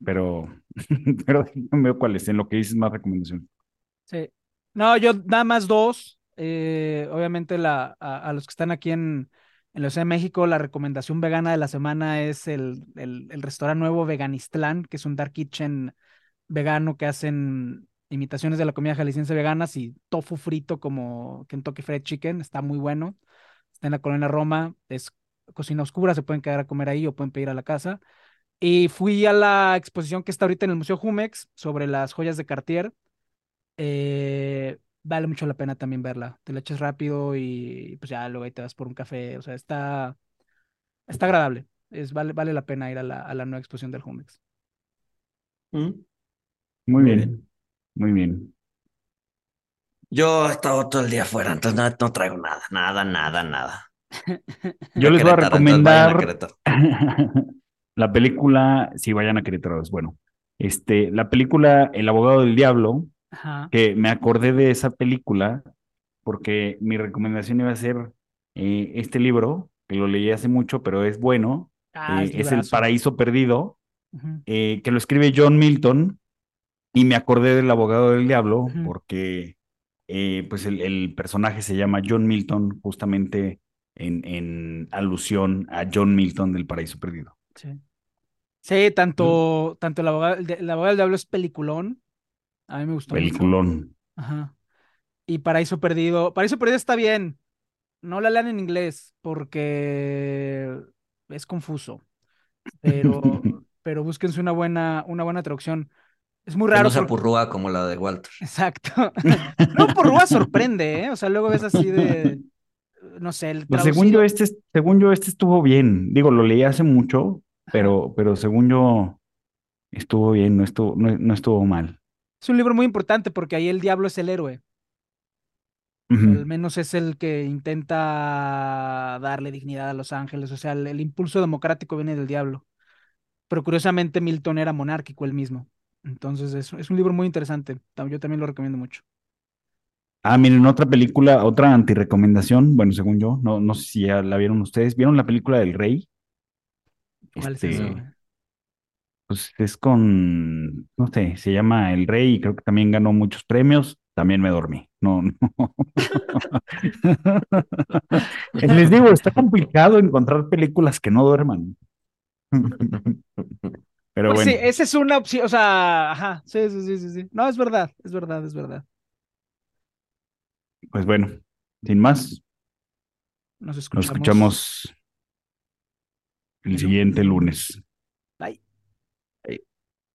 pero, [laughs] pero no veo cuál es, en lo que dices más recomendación. Sí. No, yo nada más dos. eh, obviamente la, a, a los que están aquí en, en la Ciudad de México, la recomendación vegana de la semana es el, el, el restaurante nuevo Veganistlán, que es un dark kitchen vegano que hacen imitaciones de la comida jalisciense veganas y tofu frito como Kentucky Fried Chicken. Está muy bueno. Está en la colonia Roma. Es cocina oscura, se pueden quedar a comer ahí o pueden pedir a la casa. Y fui a la exposición que está ahorita en el Museo Jumex sobre las joyas de Cartier. Eh, vale mucho la pena también verla. Te la echas rápido y pues ya luego ahí te vas por un café. O sea, está, está agradable. Es, vale, vale la pena ir a la, a la nueva exposición del Jumex. Mm. Muy bien, bien. muy bien. Yo he estado todo el día afuera, entonces no, no traigo nada, nada, nada, nada. [laughs] Yo les voy a recomendar. [laughs] la película, si vayan a Querétaro, es bueno. Este, la película El abogado del diablo, Ajá. que me acordé de esa película porque mi recomendación iba a ser eh, este libro, que lo leí hace mucho, pero es bueno, Ah, eh, es es El. Paraíso Perdido, eh, que lo escribe John Milton, y me acordé del abogado del diablo porque eh, pues el, el personaje se llama John Milton justamente en, en alusión a John Milton del Paraíso Perdido. Sí. Sí, tanto, tanto el abogado, el, abogado del diablo es peliculón. A mí me gustó mucho. Peliculón. Ajá. Y Paraíso Perdido. Paraíso Perdido está bien. No la lean en inglés porque es confuso. Pero, [laughs] pero búsquense una buena, una buena traducción. Es muy Que raro. no se porque- apurrúa como la de Walter. Exacto. [laughs] [laughs] No, por Rúa sorprende, ¿eh? O sea, luego ves así de. No sé, el Pues según yo, traducido. este, según yo, este estuvo bien. Digo, lo leí hace mucho, pero, pero según yo, estuvo bien, no estuvo, no, no estuvo mal. Es un libro muy importante porque ahí el diablo es el héroe. Al menos es el que intenta darle dignidad a los ángeles. O sea, el, el impulso democrático viene del diablo. Pero curiosamente Milton era monárquico él mismo. Entonces es, es un libro muy interesante. Yo también lo recomiendo mucho. Ah, miren, otra película, otra antirecomendación, bueno, según yo, no, no sé si ya la vieron ustedes. ¿Vieron la película del Rey? ¿Cuál es Este? Pues es con, no sé, se llama El Rey y creo que también ganó muchos premios. También me dormí. No, [laughs] no. [laughs] Les digo, está complicado encontrar películas que no duerman. [laughs] Pero Pues bueno, sí, esa es una opción. O sea, ajá. Sí, sí, sí, sí, sí. No, es verdad, es verdad, es verdad. pues bueno, sin más, Nos nos escuchamos. El siguiente lunes.